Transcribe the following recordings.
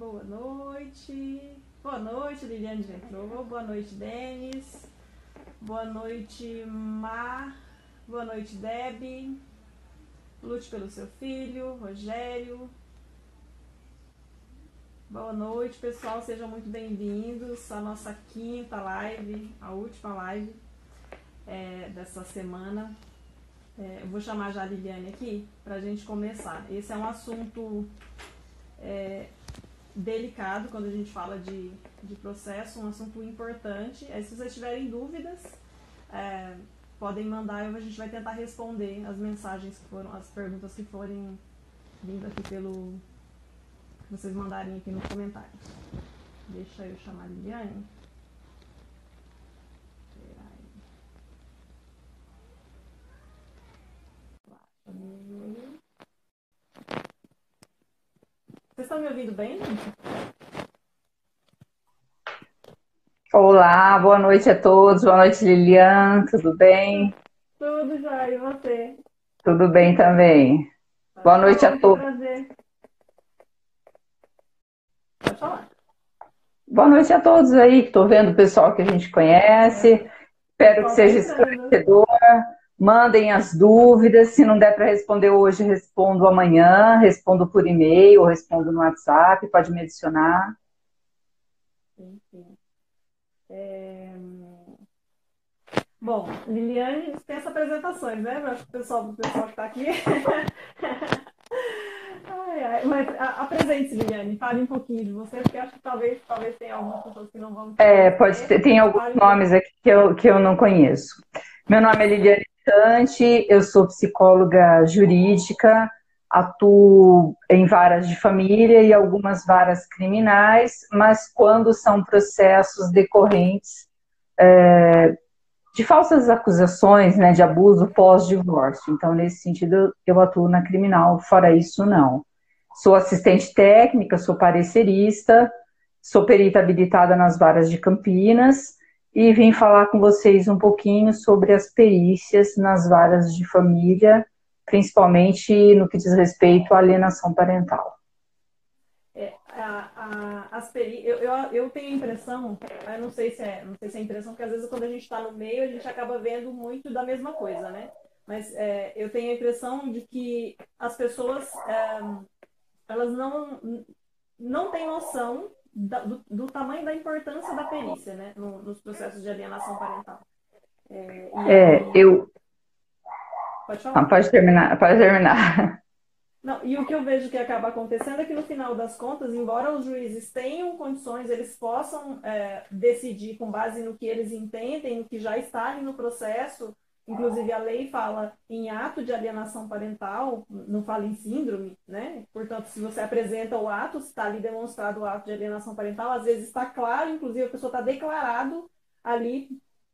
Boa noite. Boa noite, Liliane já entrou. Boa noite, Denis. Boa noite, Mar. Boa noite, Deb. Lute pelo seu filho, Rogério. Boa noite, pessoal. Sejam muito bem-vindos à nossa quinta live, a última live é, dessa semana. É, eu vou chamar já a Liliane aqui para a gente começar. Esse é um assunto é, delicado quando a gente fala de, de processo, um assunto importante. Aí, se vocês tiverem dúvidas, é, podem mandar e a gente vai tentar responder as mensagens que foram, as perguntas que forem vindo aqui pelo vocês mandarem aqui nos comentários. Deixa eu chamar a Liliane. Vocês estão me ouvindo bem, gente? Olá, boa noite a todos. Boa noite, Lilian. Tudo bem? Tudo já, e você? Tudo bem também. Boa noite a todos. Prazer. Pode falar. Boa noite a todos aí, que estou vendo o pessoal que a gente conhece. Espero que seja esclarecedor. Mandem as dúvidas. Se não der para responder hoje, respondo amanhã. Respondo por e-mail, respondo no WhatsApp. Pode me adicionar. Sim, sim. É... Bom, Liliane dispensa apresentações, né? Para o pessoal, pessoal que está aqui. Ai, ai. Mas apresente-se, Liliane, fale um pouquinho de você, porque acho que talvez, talvez tenha algumas pessoas que não vão. É, pode ter, tem alguns fale nomes aqui que eu, que eu não conheço. Meu nome é Liliane Cante, eu sou psicóloga jurídica, atuo em varas de família e algumas varas criminais, mas quando são processos decorrentes é, de falsas acusações né, de abuso pós-divórcio. Então, nesse sentido, eu atuo na criminal, fora isso, não. Sou assistente técnica, sou parecerista, sou perita habilitada nas varas de Campinas e vim falar com vocês um pouquinho sobre as perícias nas varas de família, principalmente no que diz respeito à alienação parental a, a, as peri... eu, eu, eu tenho a impressão, eu não sei se é, não sei se é impressão, porque às vezes quando a gente está no meio, a gente acaba vendo muito da mesma coisa, né? Mas é, eu tenho a impressão de que as pessoas é, elas não, não têm noção da, do, do, tamanho da importância da perícia, né? No, nos processos de alienação parental. É, é eu. Pode falar. Não, pode terminar, pode terminar. Não, e o que eu vejo que acaba acontecendo é que no final das contas, embora os juízes tenham condições, eles possam é, decidir com base no que eles entendem, no que já está ali no processo, inclusive a lei fala em ato de alienação parental, não fala em síndrome, né? Portanto, se você apresenta o ato, está ali demonstrado o ato de alienação parental, às vezes está claro, inclusive a pessoa está declarado ali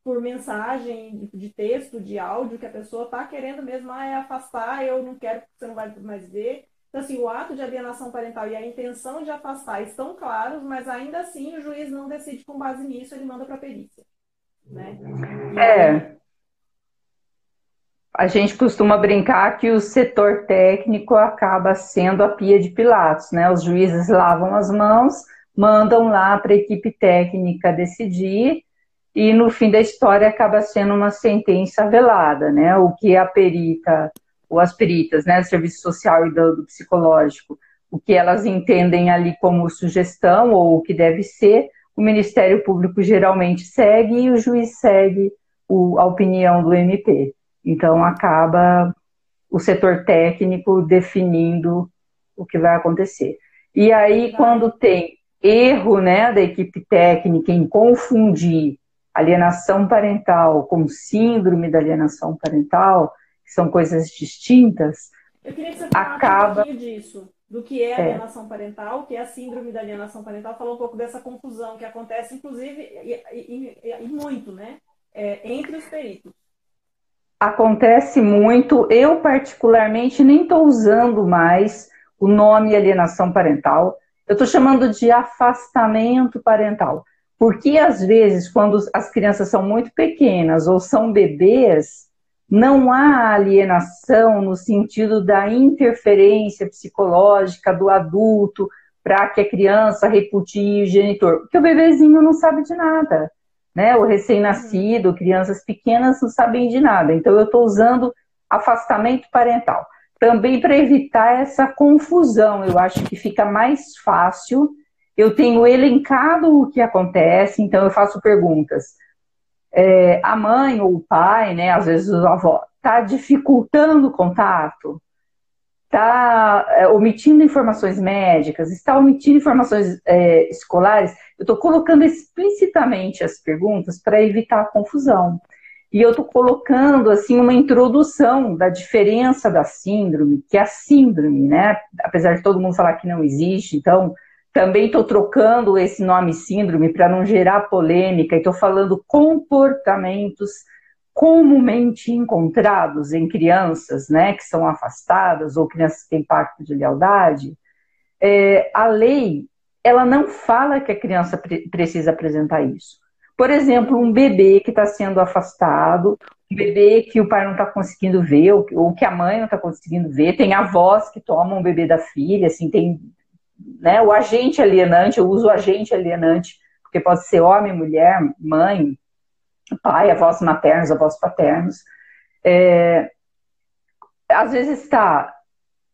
por mensagem de texto, de áudio, que a pessoa está querendo mesmo ah, é afastar, eu não quero que você não vai mais ver. Então, assim, o ato de alienação parental e a intenção de afastar estão claros, mas ainda assim o juiz não decide com base nisso, ele manda para a perícia. Né? É. A gente costuma brincar que o setor técnico acaba sendo a pia de Pilatos, né? Os juízes lavam as mãos, mandam lá para a equipe técnica decidir, e no fim da história acaba sendo uma sentença velada, né? O que a perita, ou as peritas, né, do serviço social e do, do psicológico, o que elas entendem ali como sugestão ou o que deve ser, o Ministério Público geralmente segue e o juiz segue o, a opinião do MP. Então acaba o setor técnico definindo o que vai acontecer. E aí, quando tem erro né, da equipe técnica em confundir alienação parental com síndrome da alienação parental, que são coisas distintas, Eu queria que você acaba... um pouquinho disso, do que é, é alienação parental, o que é a síndrome da alienação parental, falar um pouco dessa confusão que acontece, inclusive, e, e, e, e muito, né, é, entre os peritos. Acontece muito, eu particularmente nem estou usando mais o nome alienação parental, eu estou chamando de afastamento parental. Porque às vezes, quando as crianças são muito pequenas ou são bebês, não há alienação no sentido da interferência psicológica do adulto para que a criança repudie o genitor? Porque o bebezinho não sabe de nada, né? O recém-nascido, crianças pequenas não sabem de nada. Então eu estou usando afastamento parental. Também para evitar essa confusão, eu acho que fica mais fácil. Eu tenho elencado o que acontece, então eu faço perguntas. É, a mãe ou o pai, né, às vezes o avó, está dificultando o contato? Está é, omitindo informações médicas, está omitindo informações é, escolares, eu estou colocando explicitamente as perguntas para evitar a confusão. E eu estou colocando assim uma introdução da diferença da síndrome, que é a síndrome, né? Apesar de todo mundo falar que não existe, então também estou trocando esse nome síndrome para não gerar polêmica e estou falando comportamentos comumente encontrados em crianças né, que são afastadas ou crianças que têm pacto de lealdade, é, a lei ela não fala que a criança pre precisa apresentar isso. Por exemplo, um bebê que está sendo afastado, um bebê que o pai não está conseguindo ver, ou, que a mãe não está conseguindo ver, tem avós que tomam o bebê da filha, assim, tem né, o agente alienante, eu uso o agente alienante, porque pode ser homem, mulher, mãe, pai, avós maternos, avós paternos, é, às vezes está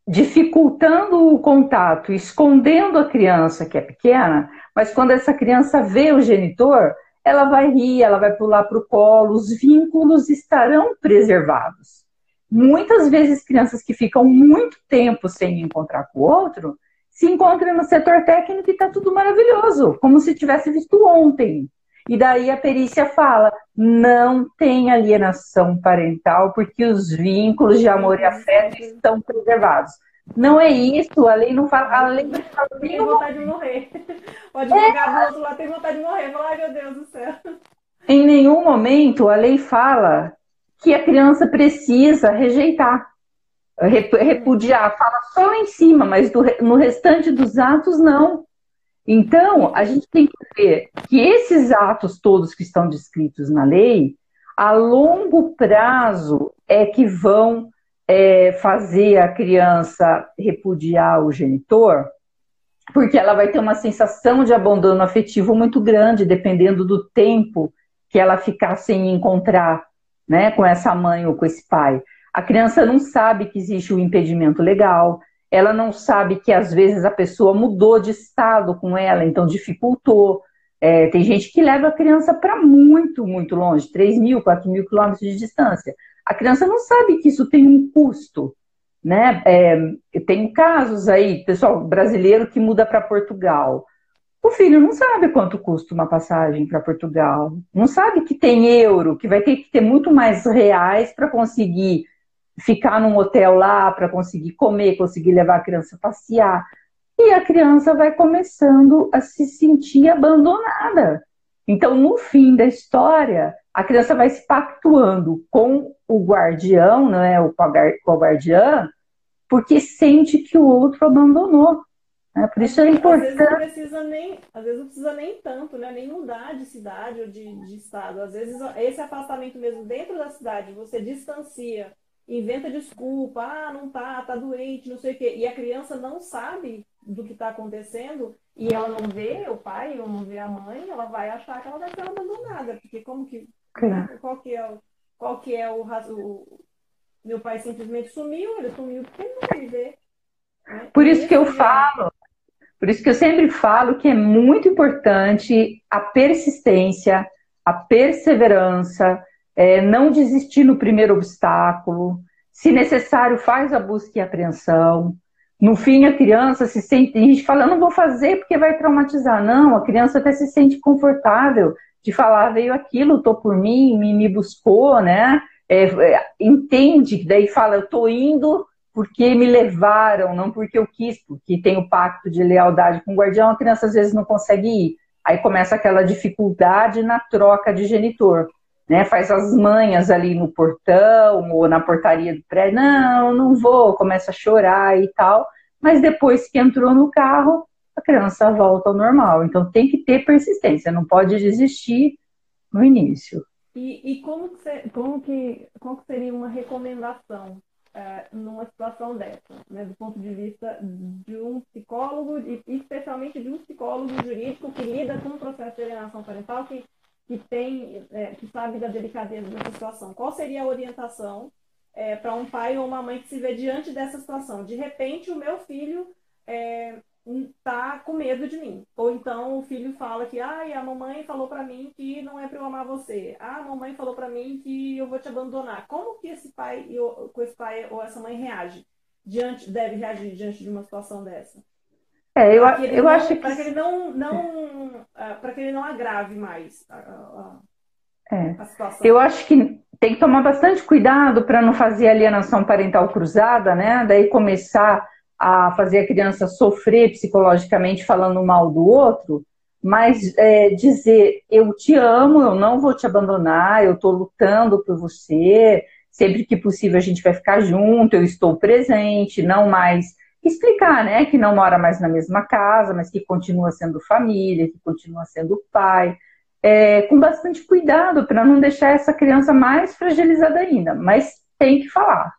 dificultando o contato, escondendo a criança que é pequena, mas quando essa criança vê o genitor, ela vai rir, ela vai pular para o colo, os vínculos estarão preservados. Muitas vezes, crianças que ficam muito tempo sem encontrar com o outro, se encontram no setor técnico e está tudo maravilhoso, como se tivesse visto ontem. E daí a perícia fala: não tem alienação parental, porque os vínculos de amor e afeto estão preservados. Não é isso, a lei não fala. A lei não fala tem vontade de morrer. O advogado é. do outro lado tem vontade de morrer. Fala, ai meu Deus do céu. Em nenhum momento a lei fala que a criança precisa rejeitar, repudiar. Fala só lá em cima, mas no restante dos atos, não. Então, a gente tem que ver que esses atos todos que estão descritos na lei, a longo prazo é que vão é, fazer a criança repudiar o genitor, porque ela vai ter uma sensação de abandono afetivo muito grande, dependendo do tempo que ela ficar sem encontrar né, com essa mãe ou com esse pai. A criança não sabe que existe o um impedimento legal, ela não sabe que às vezes a pessoa mudou de estado com ela, então dificultou. É, tem gente que leva a criança para muito, muito longe, 3 mil, 4 mil quilômetros de distância. A criança não sabe que isso tem um custo. Né? É, tem casos aí, pessoal brasileiro que muda para Portugal. O filho não sabe quanto custa uma passagem para Portugal. Não sabe que tem euro, que vai ter que ter muito mais reais para conseguir ficar num hotel lá para conseguir comer, conseguir levar a criança a passear. E a criança vai começando a se sentir abandonada. Então, no fim da história, a criança vai se pactuando com o guardião, não é, o com a guardiã, porque sente que o outro abandonou. Né? Por isso é importante. Às vezes não precisa nem, às vezes não precisa nem tanto, né? Nem mudar de cidade ou de, de estado. Às vezes esse afastamento mesmo dentro da cidade, você distancia inventa desculpa, ah, não tá, tá doente, não sei o quê. E a criança não sabe do que está acontecendo e ela não vê o pai ou não vê a mãe, ela vai achar que ela vai ser abandonada, porque como que claro. qual que é o qual que é o, o meu pai simplesmente sumiu, ele sumiu porque ele não vai ver. Né? Por isso que eu falo, por isso que eu sempre falo que é muito importante a persistência, a perseverança, é, não desistir no primeiro obstáculo, se necessário, faz a busca e apreensão. No fim, a criança se sente. A gente fala, não vou fazer porque vai traumatizar. Não, a criança até se sente confortável de falar, veio aquilo, estou por mim, me, me buscou, né? É, é, entende, daí fala, eu estou indo porque me levaram, não porque eu quis, porque tem o pacto de lealdade com o guardião, a criança às vezes não consegue ir. Aí começa aquela dificuldade na troca de genitor né, faz as manhas ali no portão ou na portaria do prédio, não, não vou, começa a chorar e tal, mas depois que entrou no carro, a criança volta ao normal. Então tem que ter persistência, não pode desistir no início. E, e como, que, como, que, como que seria uma recomendação é, numa situação dessa, né, do ponto de vista de um psicólogo, e especialmente de um psicólogo jurídico que lida com o processo de alienação parental, que, que tem, é, que sabe da delicadeza dessa situação. Qual seria a orientação é, para um pai ou uma mãe que se vê diante dessa situação? De repente, o meu filho é, tá com medo de mim. Ou então o filho fala que, ai, a mamãe falou para mim que não é para eu amar você. Ah, a mamãe falou para mim que eu vou te abandonar. Como que esse pai, com esse pai ou essa mãe reage? Diante, deve reagir diante de uma situação dessa? É, eu, eu não, acho que... Para que ele não, não uh, para que ele não agrave mais a, a, é. a situação. Eu acho que tem que tomar bastante cuidado para não fazer alienação parental cruzada, né? Daí começar a fazer a criança sofrer psicologicamente falando mal do outro, mas é, dizer eu te amo, eu não vou te abandonar, eu estou lutando por você, sempre que possível a gente vai ficar junto, eu estou presente, não mais explicar, né, que não mora mais na mesma casa, mas que continua sendo família, que continua sendo pai, é, com bastante cuidado para não deixar essa criança mais fragilizada ainda, mas tem que falar,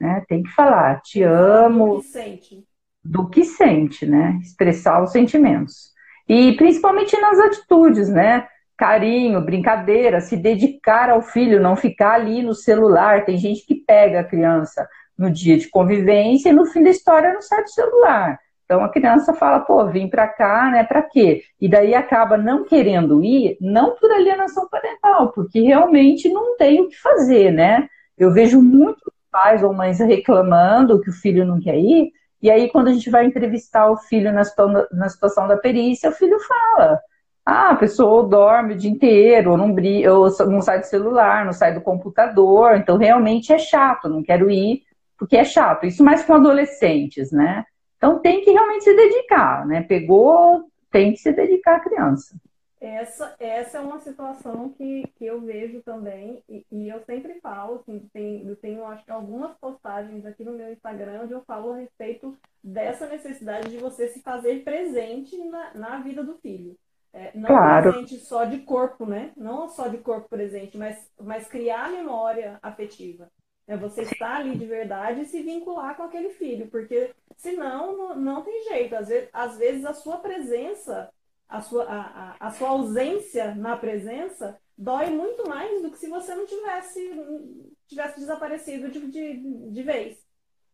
né? Tem que falar, te amo. Do que sente. Do que sente, né? Expressar os sentimentos. E principalmente nas atitudes, né? Carinho, brincadeira, se dedicar ao filho, não ficar ali no celular. Tem gente que pega a criança no dia de convivência e no fim da história não sai do celular. Então a criança fala, pô, vim para cá, né? Para quê? E daí acaba não querendo ir, não por alienação parental, porque realmente não tem o que fazer, né? Eu vejo muito pais ou mães reclamando que o filho não quer ir, e aí quando a gente vai entrevistar o filho na situação, na situação da perícia, o filho fala. Ah, a pessoa dorme o dia inteiro, ou não, ou não sai do celular, não sai do computador, então realmente é chato, não quero ir, porque é chato. Isso mais com adolescentes, né? Então tem que realmente se dedicar, né? Pegou, tem que se dedicar à criança. Essa, essa é uma situação que, que eu vejo também, e, e eu sempre falo, assim, tem, eu tenho acho que algumas postagens aqui no meu Instagram onde eu falo a respeito dessa necessidade de você se fazer presente na, na vida do filho. É, não claro. presente só de corpo, né? Não só de corpo presente, mas, mas criar memória afetiva. É você estar ali de verdade e se vincular com aquele filho, porque senão não, não tem jeito. Às vezes, às vezes a sua presença a sua, a, a, sua ausência na presença dói muito mais do que se você não tivesse, tivesse desaparecido de, de, de vez.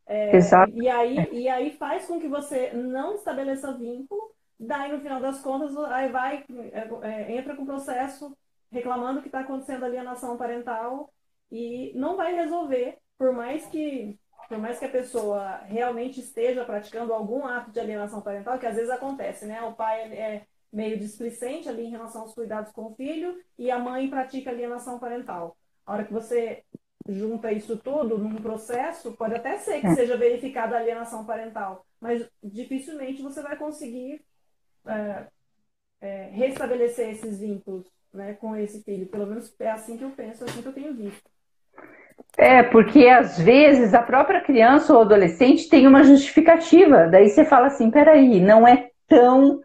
É, Exato. E aí, e aí faz com que você não estabeleça vínculo, daí no final das contas, aí vai, é, é entra com o processo reclamando que está acontecendo alienação parental e não vai resolver, por mais que por mais que a pessoa realmente esteja praticando algum ato de alienação parental, que às vezes acontece, né? O pai é, meio displicente ali em relação aos cuidados com o filho e a mãe pratica alienação parental. A hora que você junta isso tudo num processo, pode até ser que é. seja verificada a alienação parental, mas dificilmente você vai conseguir é, é, restabelecer esses vínculos né, com esse filho. Pelo menos é assim que eu penso, é assim que eu tenho visto. É, porque às vezes a própria criança ou adolescente tem uma justificativa. Daí você fala assim: peraí, não é tão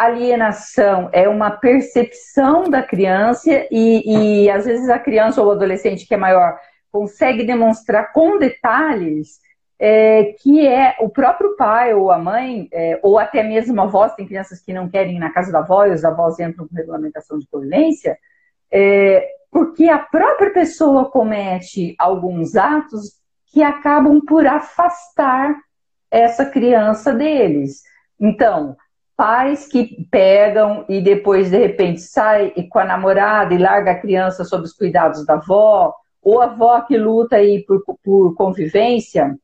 alienação é uma percepção da criança e, e às vezes a criança ou adolescente que é maior consegue demonstrar com detalhes é, que é o próprio pai ou a mãe, é, ou até mesmo a avó, tem crianças que não querem ir na casa da avó e os avós entram com regulamentação de convivência, é, porque a própria pessoa comete alguns atos que acabam por afastar essa criança deles. Então, pais que pegam e depois de repente sai com a namorada e larga a criança sob os cuidados da avó, ou a avó que luta aí por, por convivência.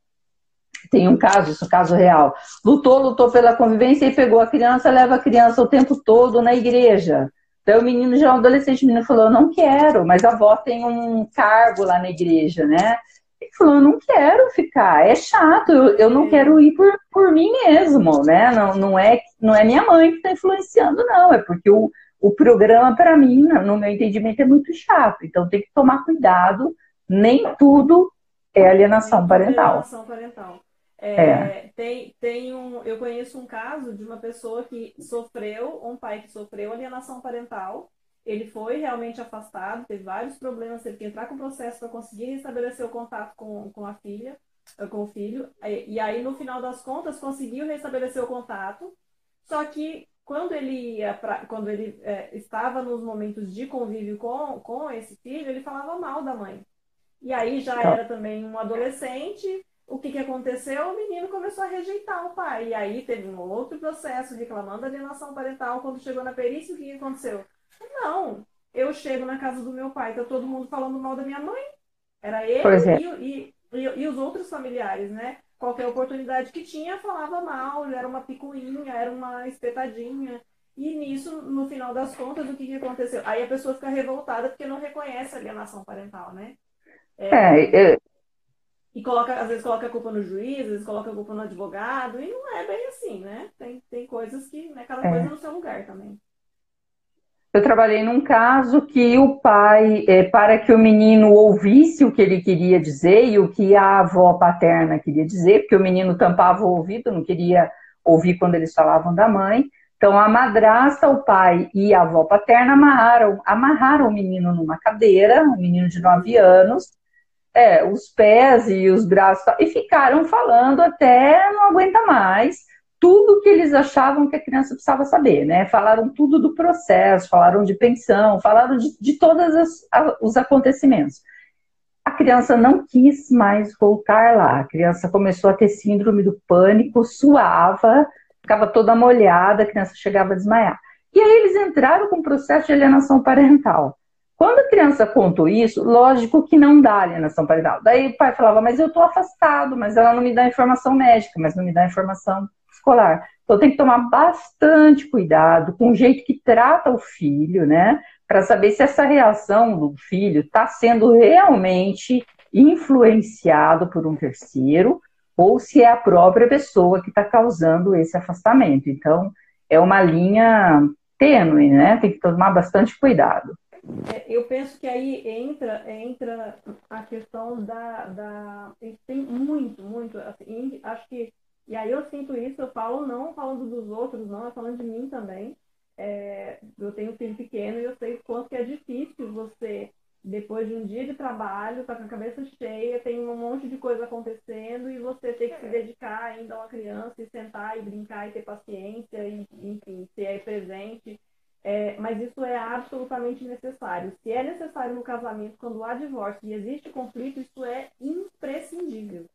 Tem um caso, isso é um caso real. Lutou, lutou pela convivência e pegou a criança, leva a criança o tempo todo na igreja. Então o menino já é um adolescente, o menino falou, não quero, mas a avó tem um cargo lá na igreja, né? Ele falou, eu não quero ficar, é chato, eu, eu não quero ir por, por mim mesmo, né? Não, não, é, não é minha mãe que está influenciando, não, é porque o, o programa, para mim, no meu entendimento, é muito chato. Então tem que tomar cuidado, nem tudo é alienação parental. Alienação parental. É, é. Tem, tem um, eu conheço um caso de uma pessoa que sofreu, um pai que sofreu alienação parental ele foi realmente afastado, teve vários problemas, teve que entrar com processo para conseguir restabelecer o contato com, com a filha, eh, com o filho. E, e aí, no final das contas, conseguiu restabelecer o contato. Só que quando ele ia pra, quando ele é, estava nos momentos de convívio com, com esse filho, ele falava mal da mãe. E aí já tá. era também um adolescente. O que, que aconteceu? O menino começou a rejeitar o pai. E aí teve um outro processo reclamando alienação parental. Quando chegou na perícia, o que, que aconteceu? Não, eu chego na casa do meu pai, tá todo mundo falando mal da minha mãe. Era ele é. e, e, e, os outros familiares, né? Qualquer oportunidade que tinha, falava mal, era uma picuinha, era uma espetadinha. E nisso, no final das contas, o que, que aconteceu? Aí a pessoa fica revoltada porque não reconhece a alienação parental, né? É, é, é... E coloca, às vezes coloca a culpa no juiz, às vezes coloca a culpa no advogado, e não é bem assim, né? Tem, tem coisas que, né, cada coisa é. no seu lugar também. Eu trabalhei num caso que o pai, é, para que o menino ouvisse o que ele queria dizer e o que a avó paterna queria dizer, porque o menino tampava o ouvido, não queria ouvir quando eles falavam da mãe. Então a madrasta, o pai e a avó paterna amarraram, amarraram o menino numa cadeira, um menino de 9 anos, é, os pés e os braços, e ficaram falando até não aguenta mais tudo que eles achavam que a criança precisava saber, né? Falaram tudo do processo, falaram de pensão, falaram de, de todos os acontecimentos. A criança não quis mais voltar lá. A criança começou a ter síndrome do pânico, suava, ficava toda molhada, a criança chegava a desmaiar. E aí eles entraram com o processo de alienação parental. Quando a criança contou isso, lógico que não dá alienação parental. Daí o pai falava, mas eu estou afastado, mas ela não me dá informação médica, mas não me dá informação escolar. Então tem que tomar bastante cuidado com o jeito que trata o filho, né? Para saber se essa reação do filho está sendo realmente influenciado por um terceiro ou se é a própria pessoa que está causando esse afastamento. Então é uma linha tênue, né? Tem que tomar bastante cuidado. É, eu penso que aí entra, entra a questão da, da. Tem muito, muito. Assim, acho que e aí eu sinto isso, eu falo não falando dos outros, não, é falando de mim também. É, eu tenho um filho pequeno e eu sei o quanto que é difícil você, depois de um dia de trabalho, tá com a cabeça cheia, tem um monte de coisa acontecendo e você tem que se dedicar ainda a uma criança e sentar e brincar e ter paciência e, enfim, ser aí presente. É, mas isso é absolutamente necessário. Se é necessário no casamento, quando há divórcio e existe conflito, isso é imprescindível.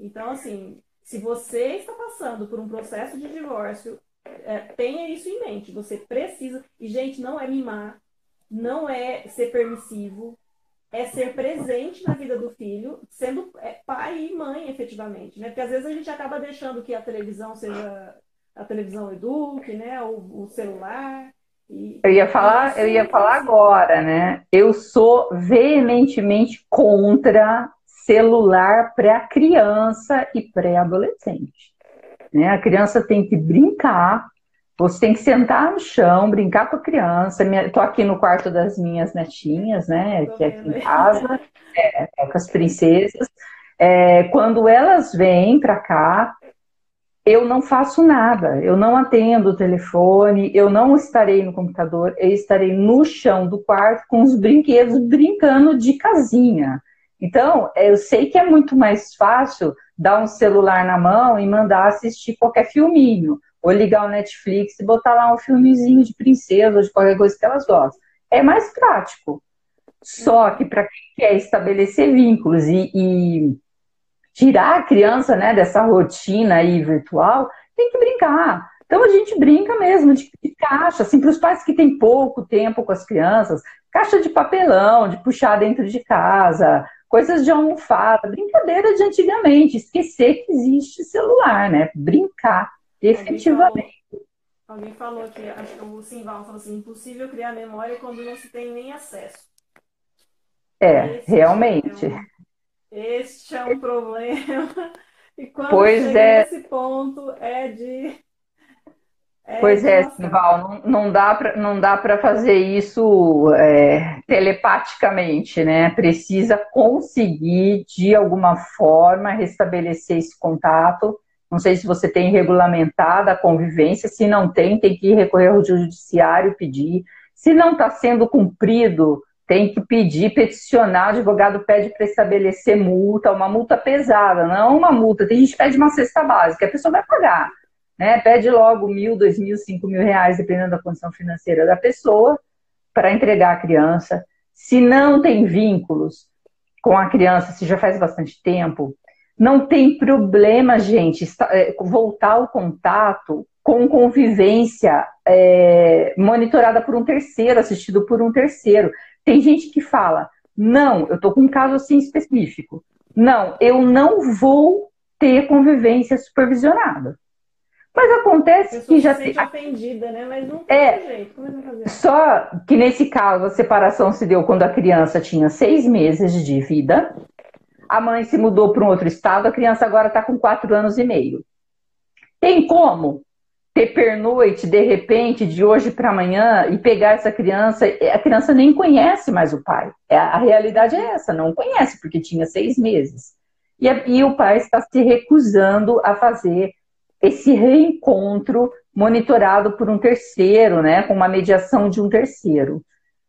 Então, assim, se você está passando por um processo de divórcio, é, tenha isso em mente. Você precisa. E, gente, não é mimar, não é ser permissivo, é ser presente na vida do filho, sendo é, pai e mãe, efetivamente. Né? Porque às vezes a gente acaba deixando que a televisão seja. A televisão eduque, né? O, o celular. Eu ia falar, eu ia falar agora, né? Eu sou veementemente contra celular pré-criança e pré-adolescente. Né? A criança tem que brincar, você tem que sentar no chão, brincar com a criança. Estou aqui no quarto das minhas netinhas, né? Que é aqui em casa, é, é, com as princesas. É, quando elas vêm para cá, eu não faço nada, eu não atendo o telefone, eu não estarei no computador, eu estarei no chão do quarto com os brinquedos brincando de casinha. Então, eu sei que é muito mais fácil dar um celular na mão e mandar assistir qualquer filminho, ou ligar o Netflix e botar lá um filmezinho de princesa ou de qualquer coisa que elas gostam. É mais prático. Só que para quem quer estabelecer vínculos e, e, tirar a criança né, dessa rotina aí virtual, tem que brincar. Então a gente brinca mesmo de, de caixa, assim, para os pais que têm pouco tempo com as crianças, caixa de papelão, de puxar dentro de casa, coisas de almofada, brincadeira de antigamente, esquecer que existe celular, né? Brincar, efetivamente. Alguém falou, alguém falou que acho que o Simval falou assim, impossível criar memória quando não se tem nem acesso. É, este realmente. É um, este é um problema. E quando pois chega é. nesse ponto é de é, pois é, Sival, não, não dá para fazer isso é, telepaticamente, né? Precisa conseguir de alguma forma restabelecer esse contato. Não sei se você tem regulamentada a convivência. Se não tem, tem que recorrer ao judiciário e pedir. Se não está sendo cumprido, tem que pedir, peticionar. O advogado pede para estabelecer multa, uma multa pesada, não uma multa. Tem gente que pede uma cesta básica, a pessoa vai pagar né? Pede logo mil, dois mil, cinco mil reais, dependendo da condição financeira da pessoa, para entregar a criança. Se não tem vínculos com a criança, se já faz bastante tempo, não tem problema, gente, é, voltar o contato com convivência é, monitorada por um terceiro, assistido por um terceiro. Tem gente que fala, não, eu estou com um caso assim específico. Não, eu não vou ter convivência supervisionada. Mas acontece que já se sente ofendida, né? Mas não tem é, jeito. Como é? Só que nesse caso a separação se deu quando a criança tinha seis meses de vida. A mãe se mudou para um outro estado, a criança agora está com quatro anos e meio. Tem como ter pernoite de repente, de hoje para amanhã, e pegar essa criança? A criança nem conhece mais o pai. É, a realidade é essa, não conhece, porque tinha seis meses. E, e o pai está se recusando a fazer esse reencontro monitorado por um terceiro, né, com uma mediação de um terceiro.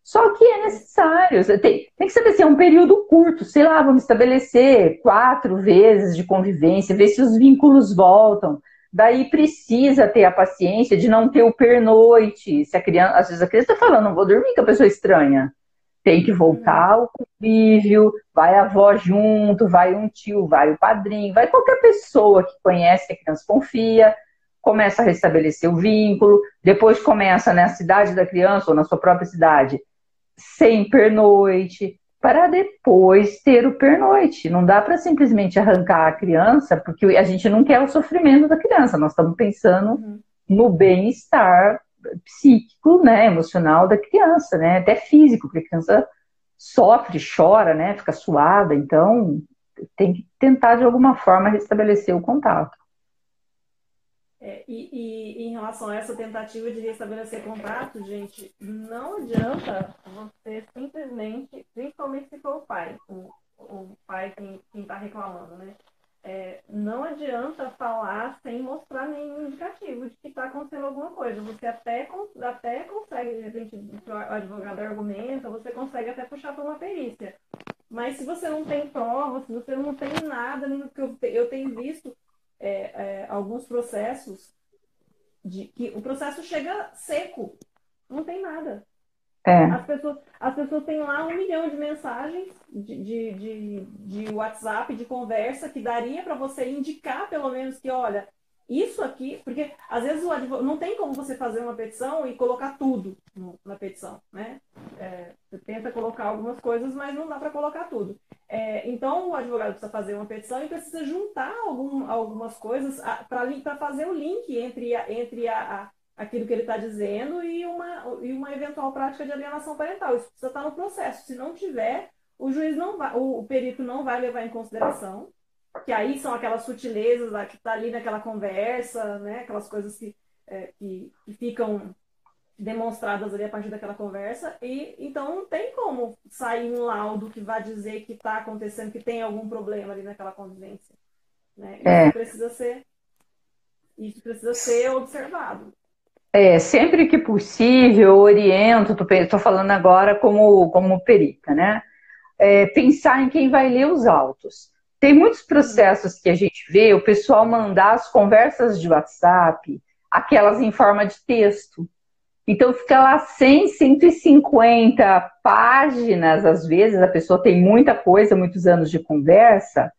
Só que é necessário, tem, tem que saber se é um período curto, sei lá, vamos estabelecer quatro vezes de convivência, ver se os vínculos voltam. Daí precisa ter a paciência de não ter o pernoite. Se a criança, às vezes a criança está falando, não vou dormir com a pessoa estranha. Tem que voltar ao convívio, vai a avó junto, vai um tio, vai o padrinho, vai qualquer pessoa que conhece, que a criança confia, começa a restabelecer o vínculo, depois começa na cidade da criança ou na sua própria cidade, sem pernoite, para depois ter o pernoite. Não dá para simplesmente arrancar a criança, porque a gente não quer o sofrimento da criança, nós estamos pensando uhum. no bem-estar psíquico, né, emocional da criança, né, até físico, porque a criança sofre, chora, né, fica suada, então tem que tentar de alguma forma restabelecer o contato. É, e, e, em relação a essa tentativa de restabelecer contato, gente, não adianta você simplesmente, principalmente se for o pai, o, o pai quem está reclamando, né? é, não adianta falar sem mostrar nenhum indicativo de que está acontecendo alguma coisa. Você até, até consegue, de repente, o advogado argumenta, você consegue até puxar para uma perícia. Mas se você não tem prova, se você não tem nada, que eu, eu tenho visto é, é, alguns processos de que o processo chega seco, não tem nada. É. As, pessoas, as pessoas têm lá um milhão de mensagens de, de, de, de WhatsApp, de conversa, que daria para você indicar, pelo menos, que, olha, isso aqui, porque às vezes o advogado, não tem como você fazer uma petição e colocar tudo no, na petição, né? É, você tenta colocar algumas coisas, mas não dá para colocar tudo. É, então o advogado precisa fazer uma petição e precisa juntar algum, algumas coisas para fazer o link entre, a, entre a, a aquilo que ele está dizendo e uma, e uma eventual prática de alienação parental. Isso precisa estar no processo. Se não tiver, o juiz não vai, o perito não vai levar em consideração, que aí são aquelas sutilezas que está ali naquela conversa, né? aquelas coisas que, é, que, que ficam demonstradas ali a partir daquela conversa, e então não tem como sair um laudo que vá dizer que está acontecendo, que tem algum problema ali naquela convivência. Né? Isso é. precisa ser isso precisa ser observado. É, sempre que possível, oriento, estou falando agora como, como perita, né? É, pensar em quem vai ler os autos. Tem muitos processos que a gente vê o pessoal mandar as conversas de WhatsApp, aquelas em forma de texto. Então fica lá 100, 150 páginas, às vezes a pessoa tem muita coisa, muitos anos de conversa,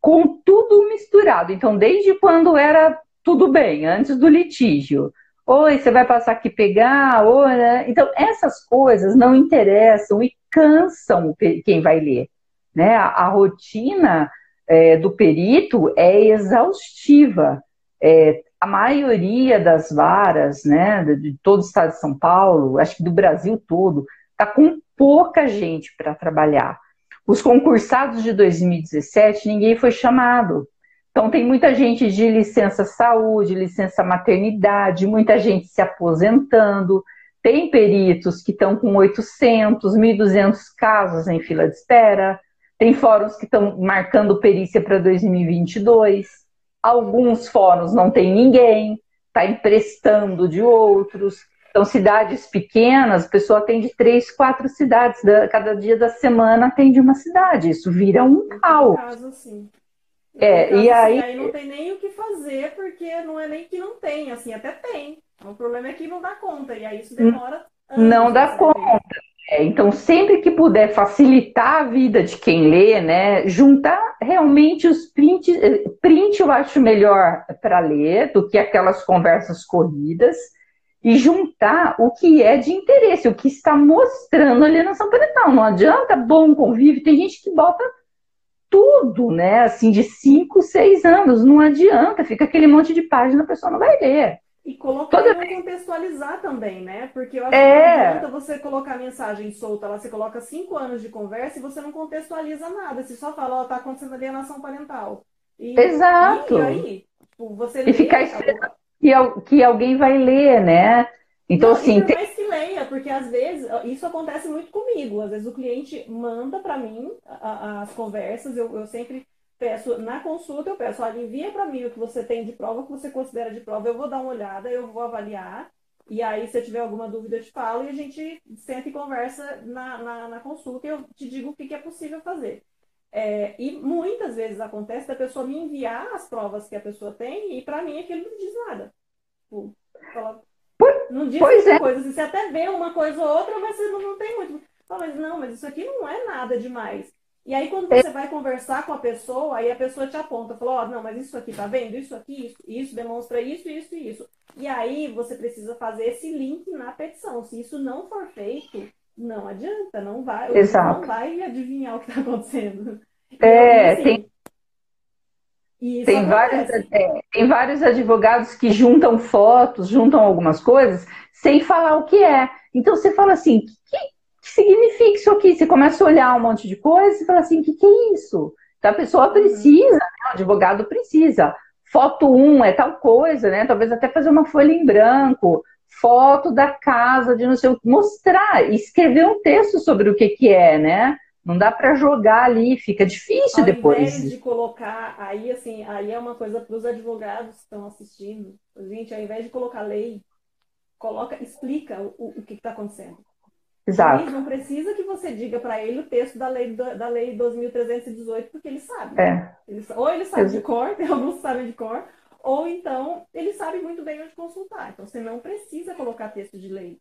com tudo misturado. Então, desde quando era tudo bem, antes do litígio, Oi, você vai passar aqui pegar? Oi, né? Então, essas coisas não interessam e cansam quem vai ler. Né? A, a rotina é, do perito é exaustiva. É, a maioria das varas né, de todo o estado de São Paulo, acho que do Brasil todo, está com pouca gente para trabalhar. Os concursados de 2017, ninguém foi chamado. Então, tem muita gente de licença saúde, licença maternidade, muita gente se aposentando. Tem peritos que estão com 800, 1.200 casos em fila de espera. Tem fóruns que estão marcando perícia para 2022. Alguns fóruns não tem ninguém, está emprestando de outros. Então, cidades pequenas, a pessoa atende três, quatro cidades. Cada dia da semana atende uma cidade. Isso vira um caos. Caso, sim. É, então, e assim, aí... aí não tem nem o que fazer, porque não é nem que não tem, assim, até tem. O problema é que não dá conta, e aí isso demora anos. Não dá conta. É, então, sempre que puder facilitar a vida de quem lê, né, juntar realmente os prints, eh, print eu acho melhor para ler do que aquelas conversas corridas, e juntar o que é de interesse, o que está mostrando alienação parental. Não adianta bom convívio, tem gente que bota tudo, né, assim, de 5, 6 anos, não adianta, fica aquele monte de página, a pessoa não vai ler. E colocar Toda... e contextualizar também, né? Porque eu acho é... que não adianta você colocar mensagem solta lá, você coloca cinco anos de conversa e você não contextualiza nada. Você só fala, ó, tá acontecendo alienação parental. E, Exato. E, aí? Tipo, você e ficar esperando que, que alguém vai ler, né? Então, não, assim. Tem... mais que leia, porque às vezes, isso acontece muito comigo. Às vezes o cliente manda para mim as conversas, eu, eu sempre peço, na consulta, eu peço, olha, envia para mim o que você tem de prova, o que você considera de prova, eu vou dar uma olhada, eu vou avaliar, e aí, se eu tiver alguma dúvida, eu te falo, e a gente senta e conversa na, na, na consulta, e eu te digo o que, que é possível fazer. É, e muitas vezes acontece da pessoa me enviar as provas que a pessoa tem, e para mim aquilo não diz nada. Tipo, não diz pois é. coisa. Você até vê uma coisa ou outra, mas você não, não tem muito. Fala, mas não, mas isso aqui não é nada demais. E aí, quando você vai conversar com a pessoa, aí a pessoa te aponta, falou, ó, oh, não, mas isso aqui, tá vendo? Isso aqui, isso, isso demonstra isso, isso e isso. E aí você precisa fazer esse link na petição. Se isso não for feito, não adianta, não vai, Exato. não vai adivinhar o que está acontecendo. É, assim, tem. Tem vários, é, tem vários advogados que juntam fotos, juntam algumas coisas, sem falar o que é. Então você fala assim, que, que significa isso aqui? Você começa a olhar um monte de coisa e fala assim, o que, que é isso? Então a pessoa uhum. precisa, né? o advogado precisa. Foto 1 um é tal coisa, né? Talvez até fazer uma folha em branco, foto da casa de não sei o mostrar, escrever um texto sobre o que, que é, né? Não dá para jogar ali, fica difícil Ao depois. Ao invés de colocar, aí assim, aí é uma coisa para os advogados que estão assistindo. Gente, ao invés de colocar lei, coloca, explica o, o que está acontecendo. Exato. não precisa que você diga para ele o texto da lei, da lei 2.318, porque ele sabe. É. Ele, ou ele sabe de cor, tem alguns que sabem de cor, ou então ele sabe muito bem onde consultar. Então você não precisa colocar texto de lei.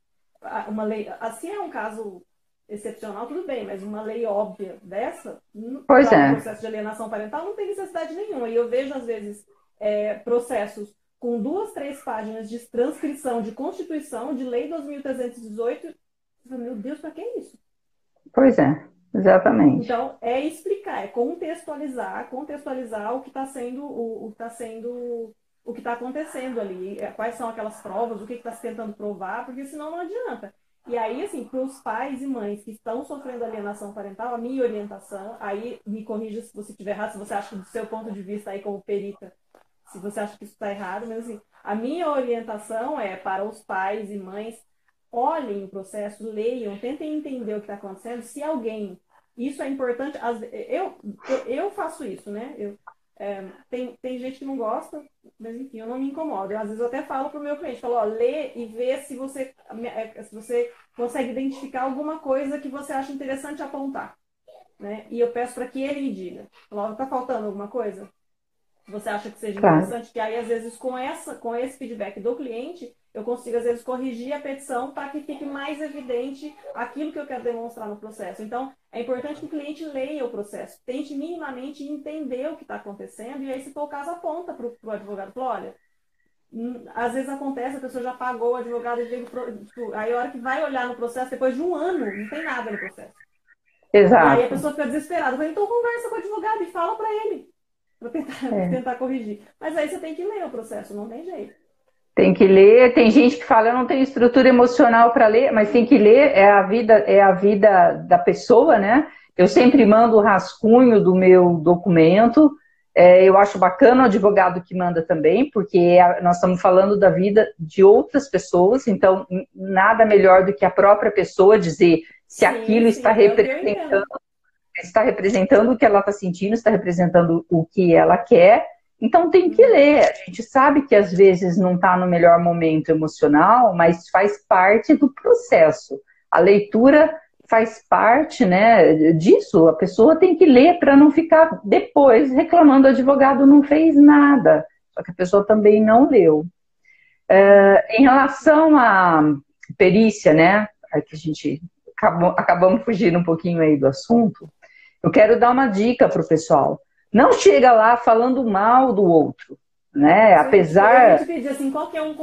Uma lei, assim é um caso excepcional, tudo bem, mas uma lei óbvia dessa, pois é. processo de alienação parental, não tem necessidade nenhuma. E eu vejo, às vezes, é, processos com duas, três páginas de transcrição de Constituição, de Lei 2.318, meu Deus, para que isso? Pois é, exatamente. Então, é explicar, é contextualizar, contextualizar o que está sendo, o, o que está sendo, o que está acontecendo ali, é, quais são aquelas provas, o que está se tentando provar, porque senão não adianta. E aí, assim, para os pais e mães que estão sofrendo alienação parental, a minha orientação, aí me corrija se você estiver errado, se você acha que do seu ponto de vista aí como perita, se você acha que isso está errado, mas assim, a minha orientação é para os pais e mães olhem o processo, leiam, tentem entender o que está acontecendo. Se alguém, isso é importante, eu, eu faço isso, né? Eu, é, tem, tem gente que não gosta, mas enfim, eu não me incomodo. Às vezes eu até falo para o meu cliente, falo, ó, lê e vê se você, é, se você consegue identificar alguma coisa que você acha interessante apontar. Né? E eu peço para que ele me diga. Falo, está faltando alguma coisa? Você acha que seja interessante? Que aí, às vezes, com, essa, com esse feedback do cliente, eu consigo, às vezes, corrigir a petição para que fique mais evidente aquilo que eu quero demonstrar no processo. Então, é importante que o cliente leia o processo, tente minimamente entender o que está acontecendo, e aí, se for o caso, aponta para o advogado. Fala, olha, hum, às vezes acontece, a pessoa já pagou o advogado, tipo, aí a hora que vai olhar no processo, depois de um ano, não tem nada no processo. Exato. E aí a pessoa fica desesperada. Falo, então conversa com o advogado e fala para ele, para tentar, é. tentar corrigir. Mas aí você tem que ler o processo, não tem jeito. Tem que ler. Tem gente que fala, eu não tenho estrutura emocional para ler, mas tem que ler. É a vida, é a vida da pessoa, né? Eu sempre mando o rascunho do meu documento. É, eu acho bacana o advogado que manda também, porque nós estamos falando da vida de outras pessoas, então nada melhor do que a própria pessoa dizer se sim, aquilo sim, está representando, está representando o que ela está sentindo, está representando o que ela quer então tem que ler. A gente sabe que às vezes não está no melhor momento emocional, mas faz parte do processo. A leitura faz parte né, disso. A pessoa tem que ler para não ficar depois reclamando, o advogado não fez nada. Só que a pessoa também não leu. É, em relação à perícia, né, que a gente acabou, acabamos fugindo um pouquinho aí do assunto, eu quero dar uma dica para o pessoal. Não chega lá falando mal do outro né? Apesar. Eu pedir assim, qual que é um,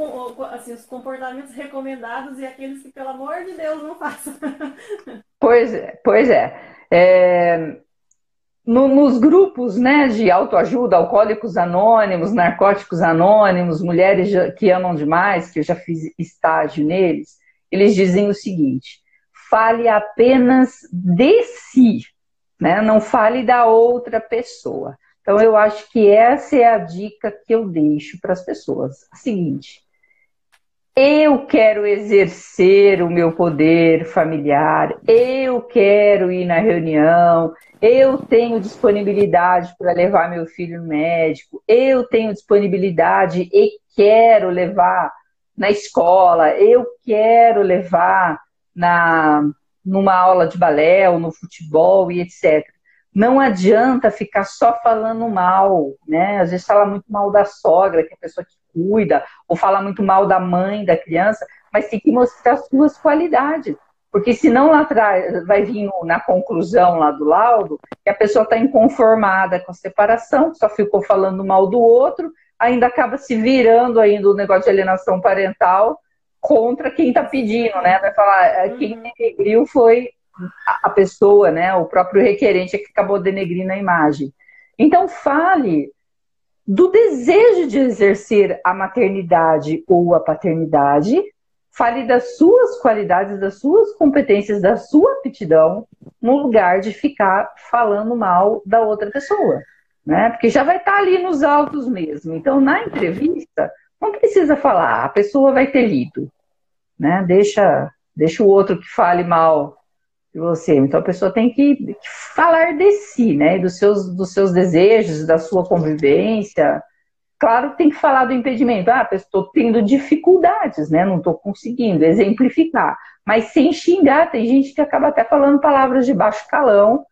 assim, os comportamentos recomendados e aqueles que, pelo amor de Deus, não façam. pois é, pois é. é no, nos grupos né, de autoajuda, alcoólicos anônimos, narcóticos anônimos, mulheres que amam demais, que eu já fiz estágio neles, eles dizem o seguinte: fale apenas de si, né? não fale da outra pessoa. Então, eu acho que essa é a dica que eu deixo para as pessoas. A seguinte: eu quero exercer o meu poder familiar, eu quero ir na reunião, eu tenho disponibilidade para levar meu filho no médico, eu tenho disponibilidade e quero levar na escola, eu quero levar na numa aula de balé ou no futebol e etc. Não adianta ficar só falando mal, né? Às vezes fala muito mal da sogra, que é a pessoa que cuida, ou fala muito mal da mãe da criança, mas tem que mostrar as suas qualidades. Porque senão lá atrás vai vir na conclusão lá do laudo que a pessoa está inconformada com a separação, só ficou falando mal do outro, ainda acaba se virando ainda o negócio de alienação parental contra quem está pedindo, né? Vai falar, é, quem negriu foi a pessoa, né, o próprio requerente é que acabou denegrindo a imagem. Então fale do desejo de exercer a maternidade ou a paternidade, fale das suas qualidades, das suas competências, da sua aptidão, no lugar de ficar falando mal da outra pessoa, né? Porque já vai estar ali nos autos mesmo. Então, na entrevista, não precisa falar, a pessoa vai ter lido, né? Deixa, deixa o outro que fale mal de você. Então a pessoa tem que, que falar de si, né? Dos seus, dos seus desejos, da sua convivência. Claro que tem que falar do impedimento. Ah, estou tendo dificuldades, né? Não estou conseguindo exemplificar. Mas sem xingar, tem gente que acaba até falando palavras de baixo calão.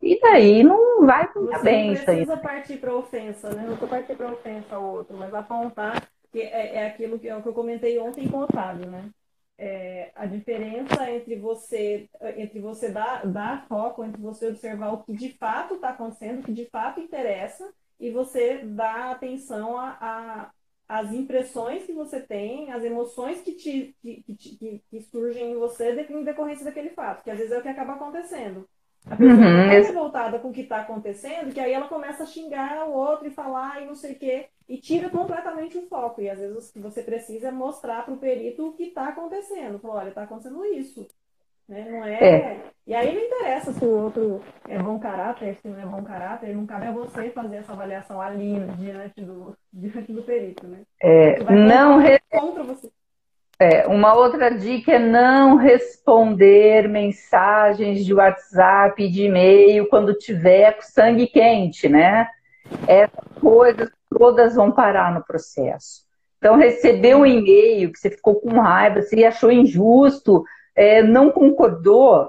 E daí não vai ficar bem isso aí. Não precisa partir para ofensa, né? Não estou partir para ofensa ao outro, mas apontar que é, é aquilo que, é que eu comentei ontem com o Otávio, né? é, a diferença entre você entre você dar, dar foco, entre você observar o que de fato está acontecendo, o que de fato interessa, e você dar atenção a, a, às impressões que você tem, as emoções que, te, que, que, que, surgem em você em decorrência daquele fato, que às vezes é o que acaba acontecendo. A pessoa uhum. é revoltada com o que está acontecendo, que aí ela começa a xingar o outro e falar e não sei o quê, e tira completamente o foco. E às vezes o que você precisa é mostrar para o perito o que está acontecendo. Falar, olha, está acontecendo isso. Né? Não é... é... E aí não interessa se o outro é bom caráter, se não é bom caráter, não cabe a você fazer essa avaliação ali diante do, diante do perito, né? É, não re... contra você. É, uma outra dica é não responder mensagens de WhatsApp, de e-mail quando tiver sangue quente, né? Essas coisas todas vão parar no processo. Então, receber um e-mail que você ficou com raiva, você achou injusto, é, não concordou,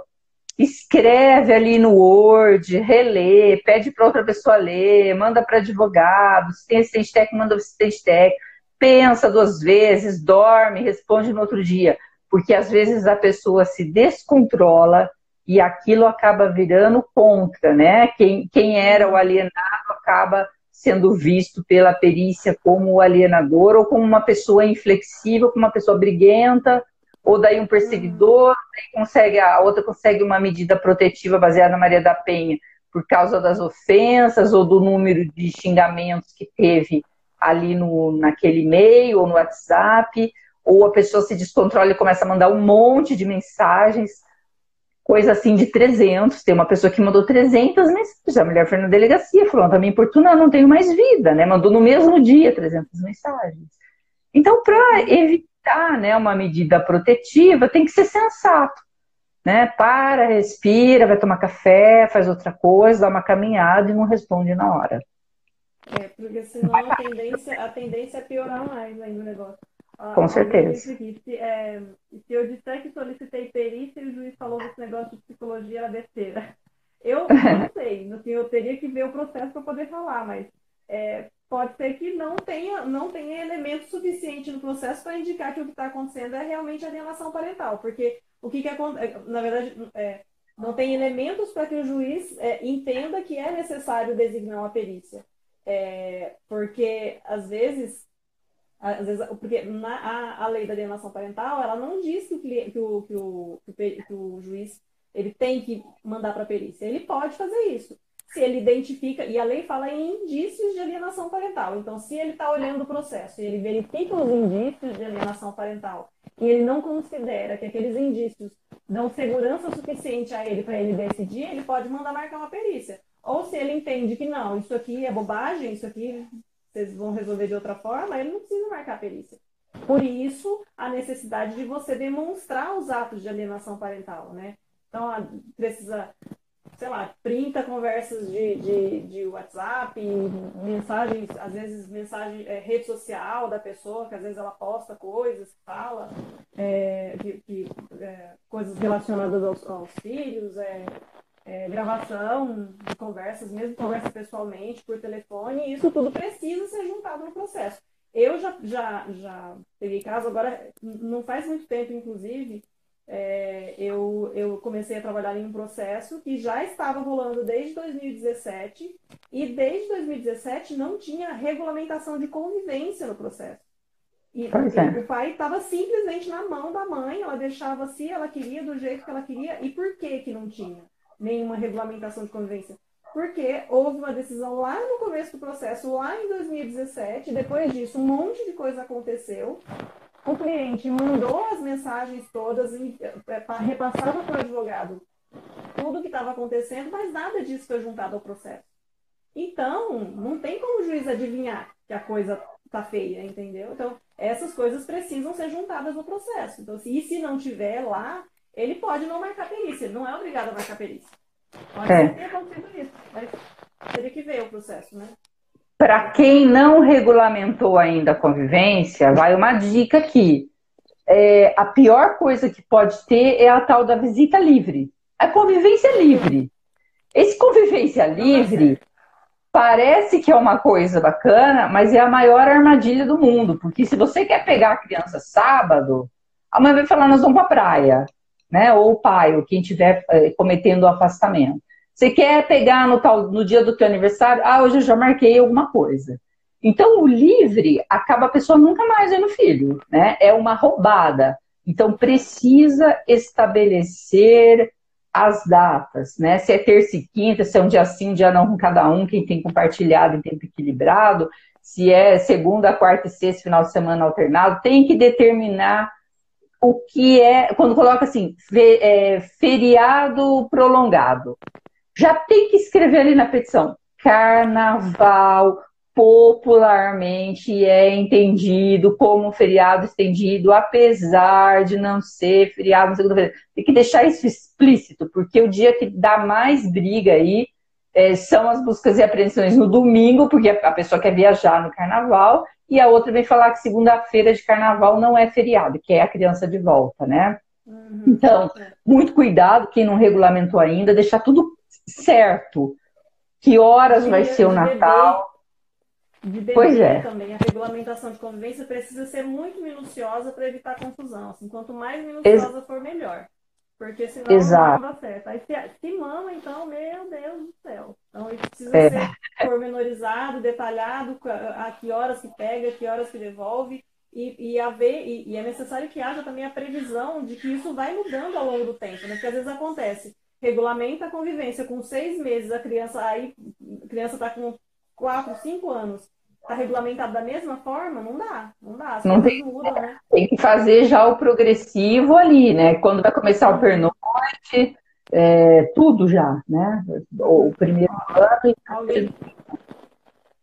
escreve ali no Word, relê, pede para outra pessoa ler, manda para advogado, se tem assistente técnico, manda assistente técnico pensa duas vezes, dorme, responde no outro dia, porque às vezes a pessoa se descontrola e aquilo acaba virando contra, né? Quem, quem era o alienado acaba sendo visto pela perícia como o alienador ou como uma pessoa inflexível, como uma pessoa briguenta, ou daí um perseguidor, daí consegue, a outra consegue uma medida protetiva baseada na Maria da Penha por causa das ofensas ou do número de xingamentos que teve ali no, naquele e-mail ou no WhatsApp, ou a pessoa se descontrola e começa a mandar um monte de mensagens, coisa assim de 300. Tem uma pessoa que mandou 300 mensagens, a mulher foi na delegacia, falou, tá me importunando, não tenho mais vida, né? Mandou no mesmo dia 300 mensagens. Então, para evitar né, uma medida protetiva, tem que ser sensato. Né? Para, respira, vai tomar café, faz outra coisa, dá uma caminhada e não responde na hora. É, porque senão a tendência, a tendência é piorar mais ainda o negócio. Com certeza. Aqui, se, é, se eu disser que solicitei perícia e o juiz falou que esse negócio de psicologia era besteira. Eu não sei, fim eu teria que ver o processo para poder falar, mas é, pode ser que não tenha, não tenha elemento suficiente no processo para indicar que o que está acontecendo é realmente alienação parental, porque o que, que acontece, na verdade, é, não tem elementos para que o juiz é, entenda que é necessário designar uma perícia. É, porque, às vezes, às vezes porque na, a, a lei da alienação parental, ela não diz que o, que o, que o, que o juiz ele tem que mandar para a perícia. Ele pode fazer isso. Se ele identifica, e a lei fala em indícios de alienação parental. Então, se ele está olhando o processo e ele verifica os indícios de alienação parental e ele não considera que aqueles indícios dão segurança suficiente a ele para ele decidir, ele pode mandar marcar uma perícia. Ou se ele entende que não, isso aqui é bobagem, isso aqui vocês vão resolver de outra forma, ele não precisa marcar a perícia. Por isso, a necessidade de você demonstrar os atos de alienação parental, né? Então, precisa, sei lá, 30 conversas de, de, de WhatsApp, mensagens, às vezes mensagem, é, rede social da pessoa, que às vezes ela posta coisas, fala, é, que, que é, coisas relacionadas aos, aos filhos, é, é, gravação de conversas, mesmo conversa pessoalmente, por telefone, isso tudo precisa ser juntado no processo. Eu já, já, já peguei caso, agora não faz muito tempo, inclusive, é, eu, eu comecei a trabalhar em um processo que já estava rolando desde 2017 e desde 2017 não tinha regulamentação de convivência no processo. E é. o pai estava simplesmente na mão da mãe, ela deixava se ela queria, do jeito que ela queria, e por que que não tinha nenhuma regulamentação de convivência? Porque houve uma decisão lá no começo do processo, lá em 2017, depois disso um monte de coisa aconteceu, o cliente mandou as mensagens todas é, repassava para o advogado tudo o que estava acontecendo, mas nada disso foi juntado ao processo. Então, não tem como o juiz adivinhar que a coisa está feia, entendeu? Então, essas coisas precisam ser juntadas no processo. Então, se, e se não tiver lá, ele pode não marcar perícia, ele não é obrigado a marcar perícia. Pode é. ter acontecido isso, mas teria que ver o processo, né? Para quem não regulamentou ainda a convivência, vai uma dica aqui. É, a pior coisa que pode ter é a tal da visita livre. A convivência livre. Esse convivência livre parece que é uma coisa bacana, mas é a maior armadilha do mundo. Porque se você quer pegar a criança sábado, a mãe vai falar, nós vamos para a praia. Né? Ou o pai, ou quem estiver é, cometendo o afastamento. Você quer pegar no, tal, no dia do teu aniversário? Ah, hoje eu já marquei alguma coisa. Então, o livre acaba a pessoa nunca mais vendo filho, né? É uma roubada. Então, precisa estabelecer as datas, né? Se é terça e quinta, se é um dia sim, um dia não com cada um, quem tem compartilhado em tempo equilibrado, se é segunda, quarta e sexta, final de semana alternado, tem que determinar o que é, quando coloca assim, é, feriado prolongado já tem que escrever ali na petição. Carnaval popularmente é entendido como feriado estendido, apesar de não ser feriado no segunda-feira. Tem que deixar isso explícito, porque o dia que dá mais briga aí é, são as buscas e apreensões no domingo, porque a pessoa quer viajar no carnaval, e a outra vem falar que segunda-feira de carnaval não é feriado, que é a criança de volta, né? Uhum. Então, muito cuidado, quem não regulamentou ainda, deixar tudo certo que horas vai ser o Natal. De bebê pois é. também, a regulamentação de convivência precisa ser muito minuciosa para evitar confusão. Assim, quanto mais minuciosa Ex for, melhor. Porque senão Exato. não dá certo. Aí se, se mama, então, meu Deus do céu. Então isso precisa é. ser pormenorizado, detalhado, a que horas que pega, a que horas que devolve. E, e, haver, e, e é necessário que haja também a previsão de que isso vai mudando ao longo do tempo, né? Porque às vezes acontece regulamenta a convivência com seis meses, a criança aí, a criança está com quatro, cinco anos, está regulamentado da mesma forma, não dá, não dá. Não tem, mudam, né? tem que fazer já o progressivo ali, né? Quando vai começar o pernoite, é, tudo já, né? O primeiro ano. Alguém,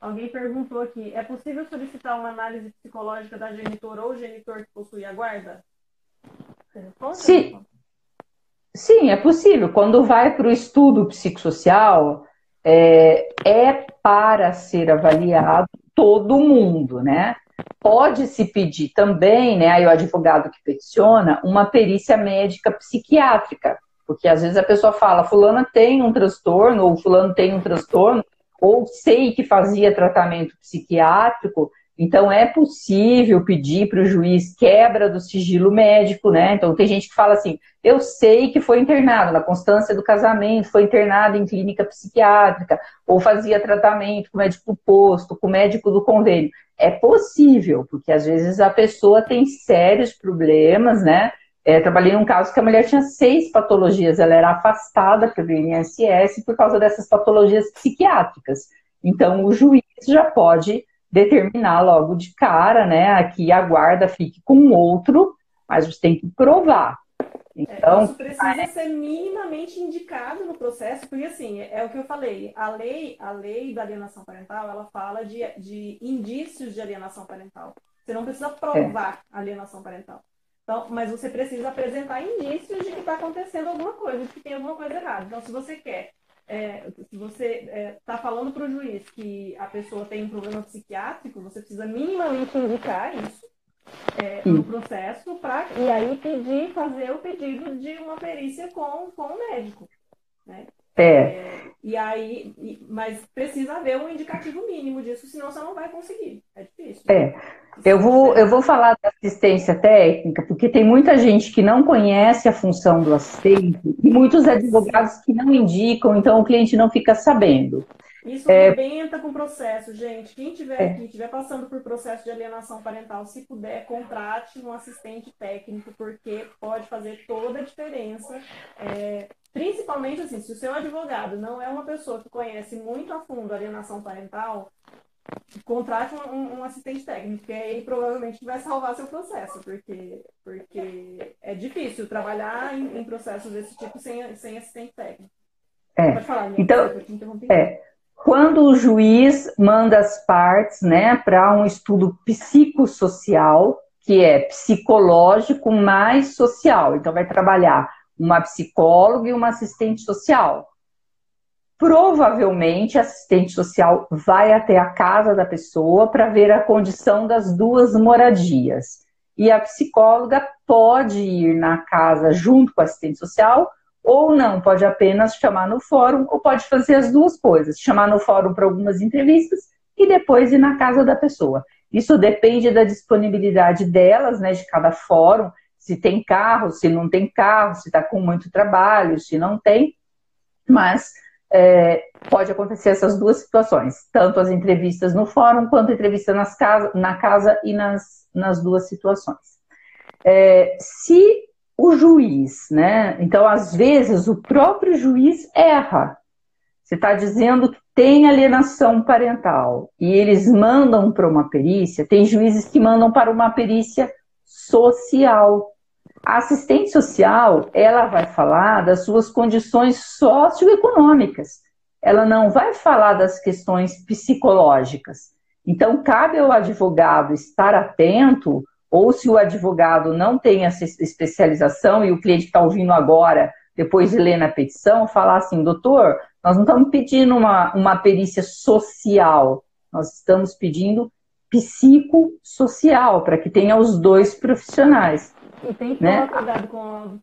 alguém perguntou aqui: é possível solicitar uma análise psicológica da genitora ou genitor que possui a guarda? Sim. Sim, é possível. Quando vai para o estudo psicossocial, é, é para ser avaliado todo mundo, né? pode-se pedir também, né, aí o advogado que peticiona, uma perícia médica psiquiátrica, porque às vezes a pessoa fala, fulana tem um transtorno, ou fulano tem um transtorno, ou sei que fazia tratamento psiquiátrico, então é possível pedir para o juiz quebra do sigilo médico, né? Então tem gente que fala assim, eu sei que foi internado na constância do casamento, foi internado em clínica psiquiátrica, ou fazia tratamento com médico posto, com médico do convênio. É possível, porque às vezes a pessoa tem sérios problemas, né? É, trabalhei num caso que a mulher tinha seis patologias, ela era afastada pelo INSS por causa dessas patologias psiquiátricas. Então, o juiz já pode determinar logo de cara, né, que a guarda fique com outro, mas você tem que provar. Então, é, isso precisa ser minimamente indicado no processo, porque assim, é, o que eu falei, a lei, a lei da alienação parental, ela fala de, de indícios de alienação parental. Você não precisa provar é. alienação parental. Então, mas você precisa apresentar indícios de que está acontecendo alguma coisa, de que tem alguma coisa errada. Então, se você quer, é, se você está é, tá falando para o juiz que a pessoa tem um problema psiquiátrico, você precisa minimamente indicar isso é, no processo para e aí pedir, fazer o pedido de uma perícia com, com o médico. Né? É. é. E aí, mas precisa haver um indicativo mínimo disso, senão você não vai conseguir. É difícil. É. Eu vou, eu vou falar da assistência técnica, porque tem muita gente que não conhece a função do assistente e muitos advogados que não indicam, então o cliente não fica sabendo. Isso é... arrebenta com o processo, gente. Quem tiver é. aqui, estiver passando por processo de alienação parental, se puder, contrate um assistente técnico, porque pode fazer toda a diferença. É, principalmente assim, se o seu advogado não é uma pessoa que conhece muito a fundo a alienação parental, contrate um, um, assistente técnico, porque ele provavelmente vai salvar seu processo, porque, porque é difícil trabalhar em, em processos desse tipo sem, sem assistente técnico. É. Pode falar, então, é, quando o juiz manda as partes né, para um estudo psicossocial, que é psicológico mais social, então vai trabalhar uma psicóloga e uma assistente social. Provavelmente a assistente social vai até a casa da pessoa para ver a condição das duas moradias. E a psicóloga pode ir na casa junto com a assistente social ou não, pode apenas chamar no fórum, ou pode fazer as duas coisas: chamar no fórum para algumas entrevistas e depois ir na casa da pessoa. Isso depende da disponibilidade delas, né, de cada fórum, se tem carro, se não tem carro, se está com muito trabalho, se não tem. Mas é, pode acontecer essas duas situações, tanto as entrevistas no fórum quanto entrevista casa, na casa e nas, nas duas situações. É, se o juiz, né? Então, às vezes, o próprio juiz erra. Você está dizendo que tem alienação parental e eles mandam para uma perícia, tem juízes que mandam para uma perícia social. A assistente social, ela vai falar das suas condições socioeconômicas. Ela não vai falar das questões psicológicas. Então, cabe ao advogado estar atento ou se o advogado não tem essa especialização e o cliente que está ouvindo agora, depois de ler na petição, falar assim, doutor, nós não estamos pedindo uma, uma perícia social, nós estamos pedindo psicossocial, para que tenha os dois profissionais. E tem que né? tomar cuidado com,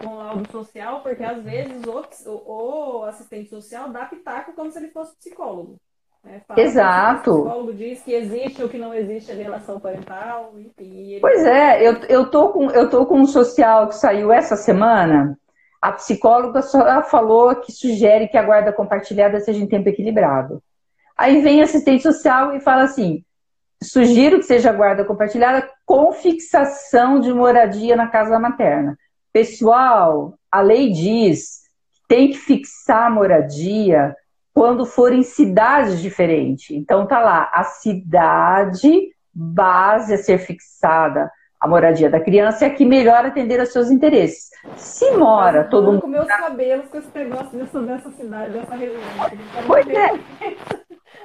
com o laudo social, porque às vezes o, o assistente social dá pitaco como se ele fosse psicólogo. Né? Exato. O psicólogo diz que existe ou que não existe a relação parental. Enfim, ele... Pois é, eu, eu, tô com, eu tô com um social que saiu essa semana. A psicóloga só falou que sugere que a guarda compartilhada seja em tempo equilibrado. Aí vem assistente social e fala assim: sugiro que seja guarda compartilhada com fixação de moradia na casa materna. Pessoal, a lei diz que tem que fixar a moradia quando forem cidades diferentes. Então tá lá, a cidade base a ser fixada a moradia da criança é a que melhor atender aos seus interesses. Se mora todo mundo. com meus cabelos com esse negócio dessa, dessa cidade, dessa região. Pois é.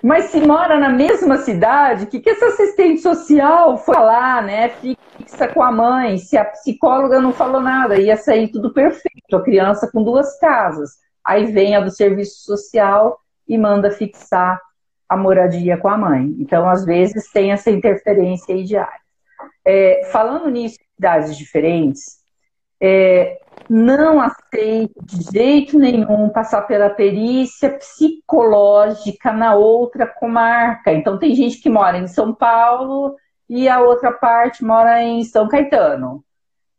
Mas se mora na mesma cidade, o que, que essa assistente social foi lá, né? Fixa com a mãe, se a psicóloga não falou nada, ia sair tudo perfeito, a criança com duas casas. Aí vem a do serviço social e manda fixar a moradia com a mãe. Então, às vezes, tem essa interferência aí diária. É, falando nisso, idades diferentes, é, não aceito de jeito nenhum passar pela perícia psicológica na outra comarca. Então, tem gente que mora em São Paulo e a outra parte mora em São Caetano.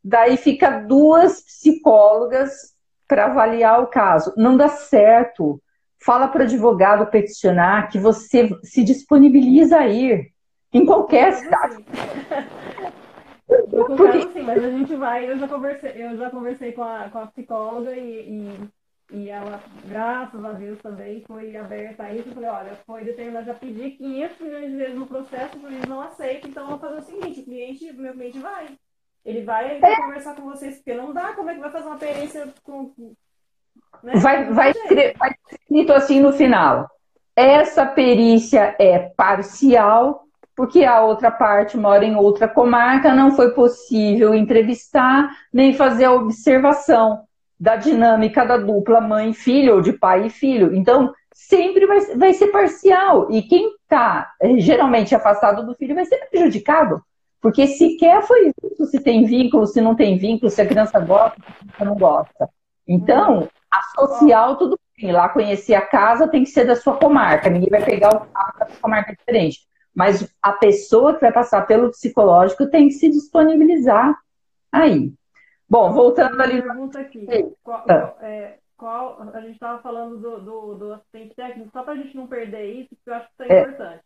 Daí fica duas psicólogas para avaliar o caso. Não dá certo. Fala para o advogado peticionar que você se disponibiliza a ir em qualquer cidade. Eu concordo sim, mas a gente vai, eu já conversei, eu já conversei com a, com a psicóloga e, e, e ela, graças a Deus também, foi aberta a isso. Eu falei, olha, foi determinado, já pedi 500 milhões de vezes no processo, o juiz não aceita, então eu vou fazer o seguinte, o cliente, meu cliente vai. Ele vai, ele vai é. conversar com vocês, porque não dá, como é que vai fazer uma perícia com. Né? Vai, vai, vai escrito assim no final. Essa perícia é parcial, porque a outra parte mora em outra comarca, não foi possível entrevistar nem fazer a observação da dinâmica da dupla mãe e filho, ou de pai e filho. Então, sempre vai, vai ser parcial. E quem está eh, geralmente afastado do filho vai ser prejudicado. Porque sequer foi visto se tem vínculo, se não tem vínculo, se a criança gosta, se não gosta. Então, a social, tudo bem. Lá conhecer a casa tem que ser da sua comarca. Ninguém vai pegar o carro da comarca diferente. Mas a pessoa que vai passar pelo psicológico tem que se disponibilizar aí. Bom, voltando ali. Pergunta aqui. Qual, ah. é, qual, a gente estava falando do, do, do, assistente técnico, só para a gente não perder isso, porque eu acho que isso é, é. importante.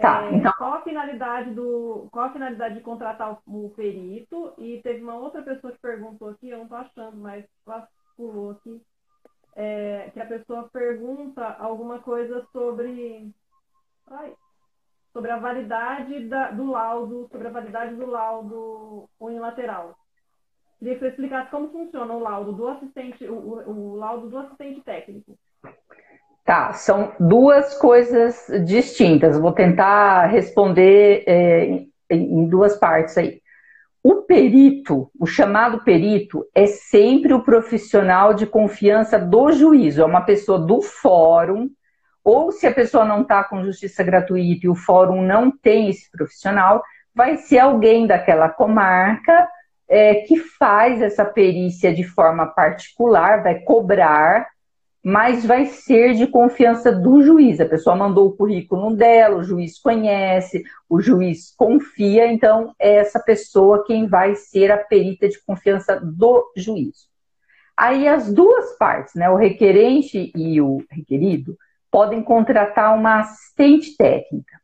Tá, é, então... qual, a finalidade do, qual a finalidade de contratar o, o, perito? E teve uma outra pessoa que perguntou aqui, eu não estou achando, mas pulou aqui, é, que a pessoa pergunta alguma coisa sobre, ai, sobre a validade da, do laudo, sobre a validade do laudo unilateral. Queria que você explicasse como funciona o laudo do assistente, o, o, o laudo do assistente técnico. Tá, são duas coisas distintas. Vou tentar responder é, em, duas partes aí. O perito, o chamado perito, é sempre o profissional de confiança do juízo, é uma pessoa do fórum, ou se a pessoa não está com justiça gratuita e o fórum não tem esse profissional, vai ser alguém daquela comarca é, que faz essa perícia de forma particular, vai cobrar mas vai ser de confiança do juiz. A pessoa mandou o currículo dela, o juiz conhece, o juiz confia, então é essa pessoa quem vai ser a perita de confiança do juiz. Aí as duas partes, né, o requerente e o requerido, podem contratar uma assistente técnica.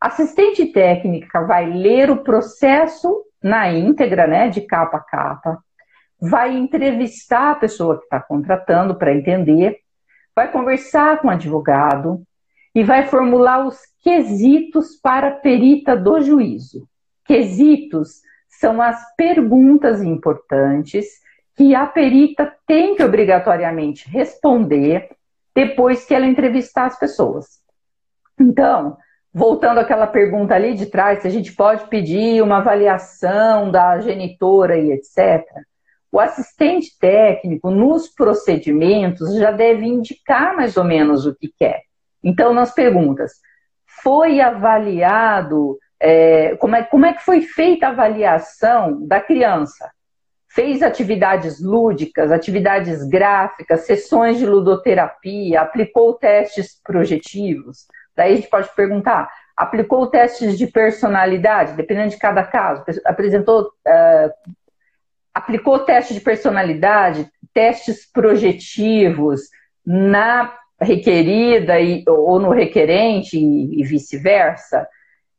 A assistente técnica vai ler o processo na íntegra, né, de capa a capa, vai entrevistar a pessoa que está contratando para entender, vai conversar com o advogado e vai formular os quesitos para a perita do juízo. Quesitos são as perguntas importantes que a perita tem que obrigatoriamente responder depois que ela entrevistar as pessoas. Então, voltando àquela pergunta ali de trás, se a gente pode pedir uma avaliação da genitora e etc. O assistente técnico, nos procedimentos, já deve indicar mais ou menos o que quer. Então, nas perguntas, foi avaliado, é, como, é, como é que foi feita a avaliação da criança? Fez atividades lúdicas, atividades gráficas, sessões de ludoterapia, aplicou testes projetivos? Daí a gente pode perguntar, aplicou testes de personalidade, dependendo de cada caso, apresentou uh, aplicou teste de personalidade, testes projetivos na requerida e, ou no requerente e, e vice-versa,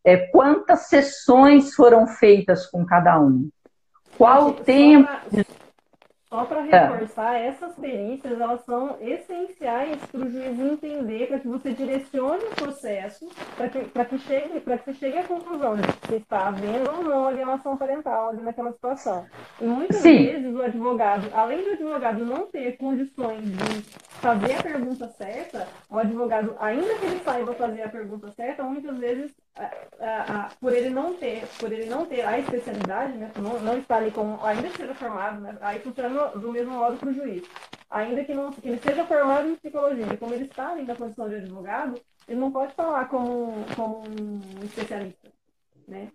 é, quantas sessões foram feitas com cada um? Qual o tempo? Só para reforçar, é. essas perícias elas são essenciais para o juiz entender, para que você direcione o processo, para que, que, chegue, que você chegue à conclusão de que está havendo ou não alienação parental ali naquela situação. E muitas Sim. vezes o advogado, além do advogado não ter condições de fazer a pergunta certa, o advogado, ainda que ele saiba fazer a pergunta certa, muitas vezes por ele não ter, por ele não ter a especialidade, né, não, não está ali com, ainda que seja formado, né, aí funciona do mesmo modo para o juiz. Ainda que, não, que ele seja formado em psicologia, como ele está ali na condição de advogado, Ele não pode falar como, como um especialista, né?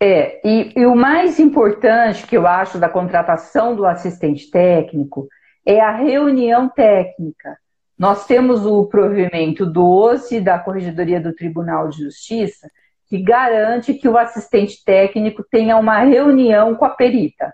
É, e, e, o mais importante que eu acho da contratação do assistente técnico é a reunião técnica. Nós temos o provimento 12 da Corregedoria do Tribunal de Justiça, que garante que o assistente técnico tenha uma reunião com a perita.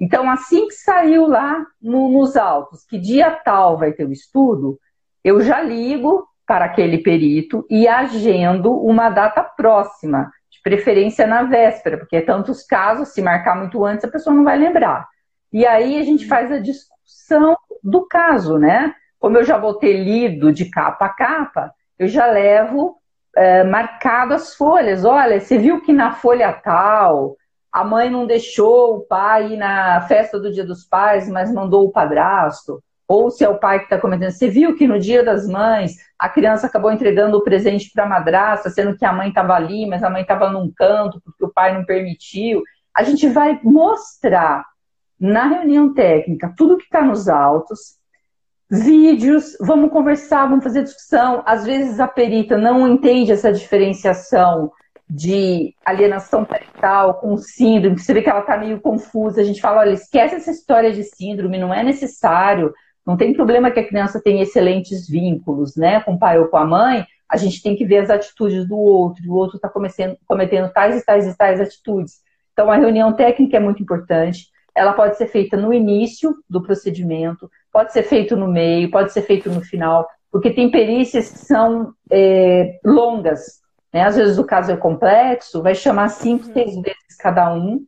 Então, assim que saiu lá no, nos autos, que dia tal vai ter o estudo, eu já ligo para aquele perito e agendo uma data próxima, de preferência na véspera, porque tantos casos, se marcar muito antes, a pessoa não vai lembrar. E aí a gente faz a discussão do caso, né? Como eu já vou ter lido de capa a capa, eu já levo é, marcado as folhas. Olha, você viu que na folha tal a mãe não deixou o pai ir na festa do Dia dos Pais, mas mandou o padrasto. Ou se é o pai que está comentando, você viu que no Dia das Mães a criança acabou entregando o presente para a madrasta, sendo que a mãe estava ali, mas a mãe estava num canto porque o pai não permitiu. A gente vai mostrar na reunião técnica tudo que está nos autos, vídeos, vamos conversar, vamos fazer discussão. Às vezes a perita não entende essa diferenciação de alienação parental com síndrome, você vê que ela está meio confusa. A gente fala, olha, esquece essa história de síndrome, não é necessário. Não tem problema que a criança tenha excelentes vínculos, né, com o pai ou com a mãe. A gente tem que ver as atitudes do outro. O outro está cometendo tais e tais e tais atitudes. Então, a reunião técnica é muito importante. Ela pode ser feita no início do procedimento, pode ser feito no meio, pode ser feito no final, porque tem perícias que são é, longas. Né? Às vezes o caso é complexo, vai chamar cinco, uhum. seis vezes cada um.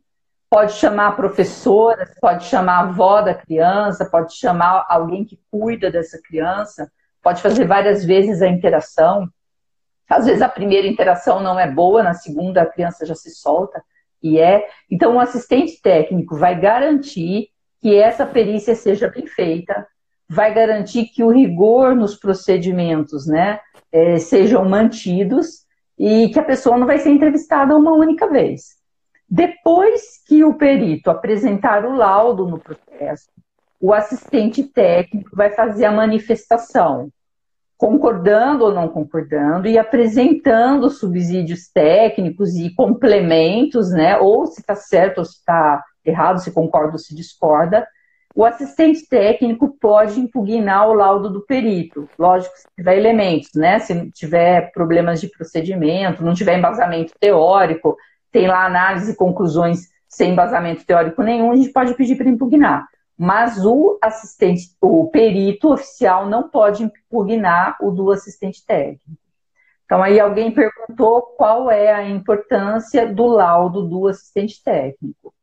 Pode chamar professora, pode chamar a avó da criança, pode chamar alguém que cuida dessa criança, pode fazer várias vezes a interação. Às vezes a primeira interação não é boa, na segunda a criança já se solta e é. Então o assistente técnico vai garantir que essa perícia seja bem feita, vai garantir que o rigor nos procedimentos né, é, sejam mantidos e que a pessoa não vai ser entrevistada uma única vez. Depois que o perito apresentar o laudo no processo, o assistente técnico vai fazer a manifestação, concordando ou não concordando, e apresentando subsídios técnicos e complementos, né? Ou se está certo ou se está errado, se concorda ou se discorda, o assistente técnico pode impugnar o laudo do perito. Lógico, se tiver elementos, né? Se tiver problemas de procedimento, não tiver embasamento teórico, tem lá análise e conclusões sem embasamento teórico nenhum, a gente pode pedir para impugnar. Mas o assistente, o perito oficial não pode impugnar o do assistente técnico. Então aí alguém perguntou qual é a importância do laudo do assistente técnico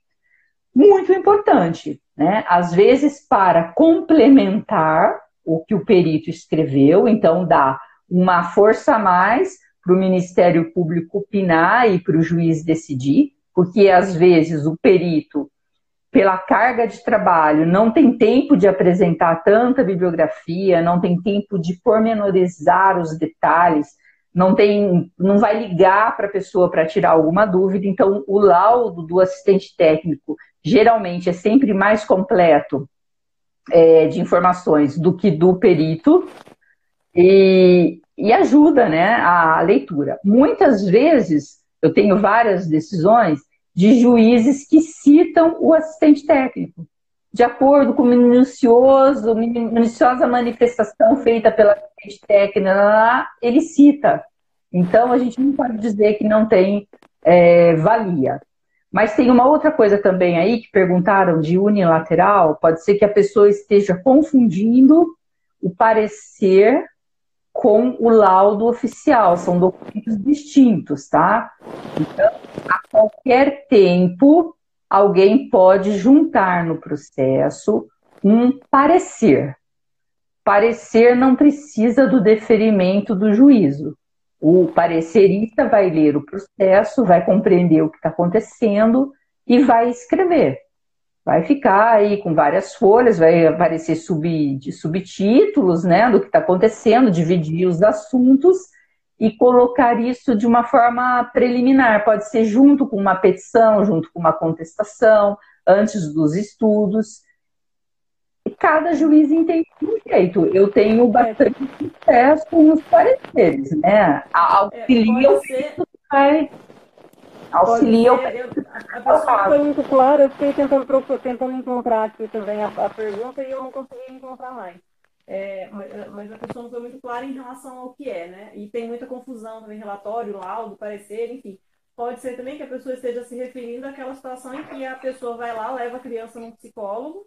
muito importante, né? Às vezes para complementar o que o perito escreveu, então dá uma força a mais para o Ministério Público opinar e para o juiz decidir, porque às vezes o perito, pela carga de trabalho, não tem tempo de apresentar tanta bibliografia, não tem tempo de pormenorizar os detalhes, não tem, não vai ligar para a pessoa para tirar alguma dúvida, então o laudo do assistente técnico geralmente é sempre mais completo é, de informações do que do perito e, e ajuda né, a leitura. Muitas vezes eu tenho várias decisões de juízes que citam o assistente técnico, de acordo com minucioso, minuciosa manifestação feita pela assistente técnica, ele cita. Então a gente não pode dizer que não tem é, valia. Mas tem uma outra coisa também aí que perguntaram de unilateral, pode ser que a pessoa esteja confundindo o parecer com o laudo oficial, são documentos distintos, tá? Então, a qualquer tempo, alguém pode juntar no processo um parecer. Parecer não precisa do deferimento do juízo. O parecerista vai ler o processo, vai compreender o que está acontecendo e vai escrever. Vai ficar aí com várias folhas, vai aparecer sub, subtítulos né, do que está acontecendo, dividir os assuntos e colocar isso de uma forma preliminar. Pode ser junto com uma petição, junto com uma contestação, antes dos estudos. Cada juiz entende de um jeito. Eu tenho bastante sucesso com os pareceres, né? Auxilia o que vai. Auxilia o A pessoa foi muito clara, eu fiquei tentando, tentando encontrar aqui também a, a pergunta e eu não consegui encontrar mais. É, mas a pessoa não foi muito clara em relação ao que é, né? E tem muita confusão também, relatório, laudo, parecer, enfim. Pode ser também que a pessoa esteja se referindo àquela situação em que a pessoa vai lá, leva a criança num psicólogo,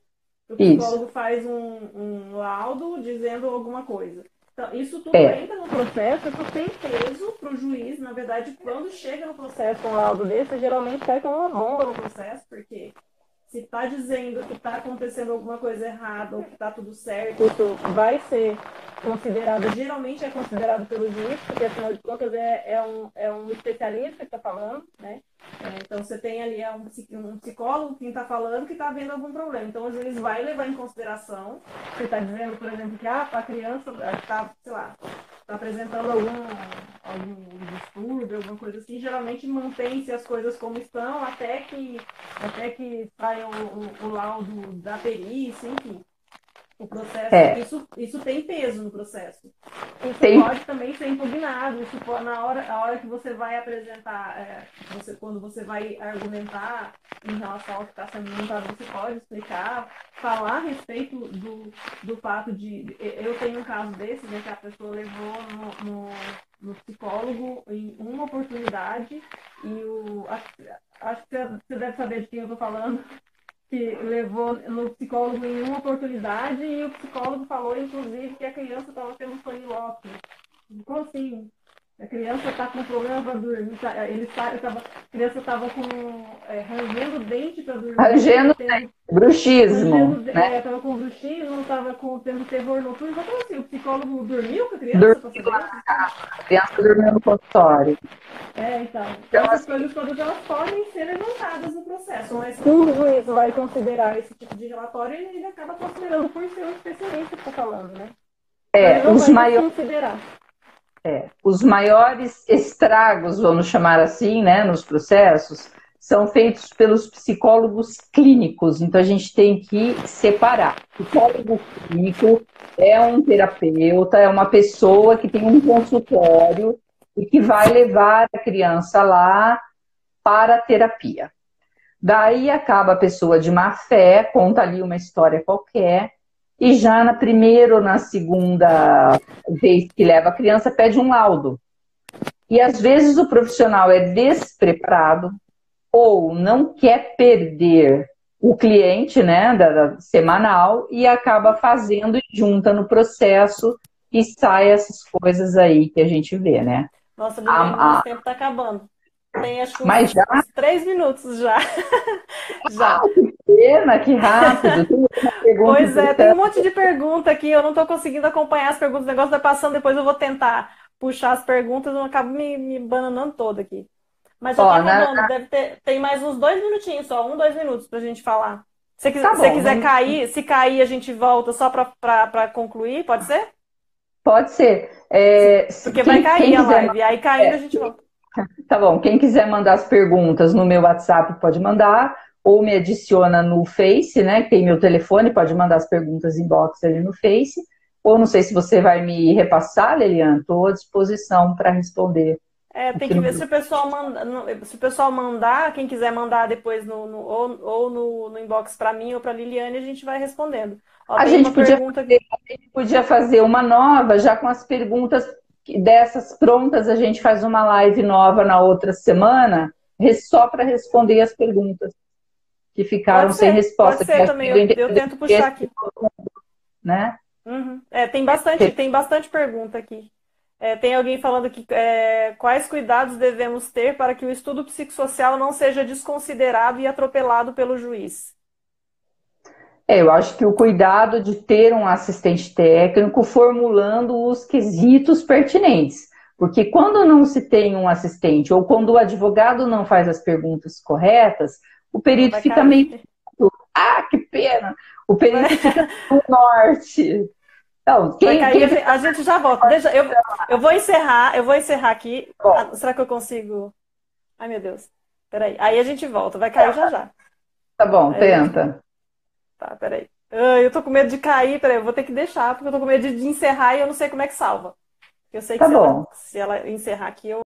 o psicólogo isso. faz um, um, laudo dizendo alguma coisa. Então, isso tudo é. entra no processo, isso tem peso para o juiz. Na verdade, quando chega no processo um laudo desse, geralmente cai com uma bomba no processo, porque se está dizendo que está acontecendo alguma coisa errada ou que está tudo certo, isso vai ser considerado, geralmente é considerado pelo juiz, porque afinal de contas é, é, um, é um especialista que está falando, né? É, então você tem ali é um, um psicólogo que está falando que está vendo algum problema. Então o juiz vai levar em consideração, você está dizendo, por exemplo, que ah, a criança está, sei lá, está apresentando algum, algum distúrbio, alguma coisa assim, geralmente mantém-se as coisas como estão até que, até que saia o, o, o laudo da perícia, enfim. O processo, é. isso, isso tem peso no processo. Isso tem. pode também ser impugnado. Isso pode, na hora, a hora que você vai apresentar, é, você, quando você vai argumentar em relação ao que está sendo montado, você pode explicar, falar a respeito do, do fato de. Eu tenho um caso desse, né, que a pessoa levou no, no, no psicólogo em uma oportunidade e o. Acho, acho que você deve saber de quem eu estou falando que levou no psicólogo em uma oportunidade e o psicólogo falou, inclusive, que a criança estava tendo lock. Ficou assim, a criança está com problema para dormir, tá, ele tá, tava, a criança estava com é, rangendo dente para dormir. Rangendo tendo, bruxismo. Rangendo, né? Estava é, com bruxismo, estava com, tendo terror noturno. Então, assim, o psicólogo dormiu com a criança? Dormiu a criança dormiu no consultório. É, então. então essas assim, coisas todas elas podem ser levantadas no processo, mas quando o juiz vai considerar esse tipo de relatório, ele acaba considerando por ser um especialista que está falando, né? É, os maiores. É, os maiores estragos, vamos chamar assim, né, nos processos, são feitos pelos psicólogos clínicos. Então a gente tem que separar. O psicólogo clínico é um terapeuta, é uma pessoa que tem um consultório e que vai levar a criança lá para a terapia. Daí acaba a pessoa de má fé, conta ali uma história qualquer, e já na primeira ou na segunda vez que leva a criança, pede um laudo. E às vezes o profissional é despreparado ou não quer perder o cliente, né, da, da semanal, e acaba fazendo e junta no processo e sai essas coisas aí que a gente vê, né? Nossa, o a, tempo está acabando. Tem acho que uns, já... uns três minutos já. já. Ah, que pena, que rápido. pois é, tem um monte de pergunta aqui, eu não estou conseguindo acompanhar as perguntas, o negócio vai passando, depois eu vou tentar puxar as perguntas, eu acabo me, me bananando toda aqui. Mas já Ó, tá acabando, na... deve ter, tem mais uns dois minutinhos só, um, dois minutos pra gente falar. Se você tá quiser cair, se cair a gente volta só para concluir, pode ser? Pode ser. É, Porque quem, vai cair a live, quiser... aí caindo é, a gente volta. Tá bom, quem quiser mandar as perguntas no meu WhatsApp pode mandar, ou me adiciona no Face, né? Tem meu telefone, pode mandar as perguntas inbox ali no Face. Ou não sei se você vai me repassar, Lelian, estou à disposição para responder. É, tem que ver se o pessoal manda, se o pessoal mandar, quem quiser mandar depois no, no ou, ou no, no inbox para mim ou para Liliane, a gente vai respondendo. Ó, a, gente podia fazer, a gente podia fazer uma nova já com as perguntas dessas prontas, a gente faz uma live nova na outra semana, só para responder as perguntas que ficaram sem resposta. Pode ser também, eu, eu, tento puxar aqui. Né? Uhum. É, tem bastante, tem bastante pergunta aqui. É, tem alguém falando que é, quais cuidados devemos ter para que o estudo psicossocial não seja desconsiderado e atropelado pelo juiz? É, eu acho que o cuidado de ter um assistente técnico formulando os quesitos pertinentes. Porque quando não se tem um assistente, ou quando o advogado não faz as perguntas corretas, o perito fica meio. Ah, que pena! O perito fica no norte. Então, quem, quem... A gente já volta. Deixa, eu, eu vou encerrar, eu vou encerrar aqui. Ah, será que eu consigo? Ai, meu Deus. Peraí. Aí a gente volta. Vai cair já já. Tá bom, Aí tenta. Tá, peraí. Eu tô com medo de cair, peraí, eu vou ter que deixar, porque eu tô com medo de encerrar e eu não sei como é que salva. Eu sei que tá se, ela, se ela encerrar aqui, eu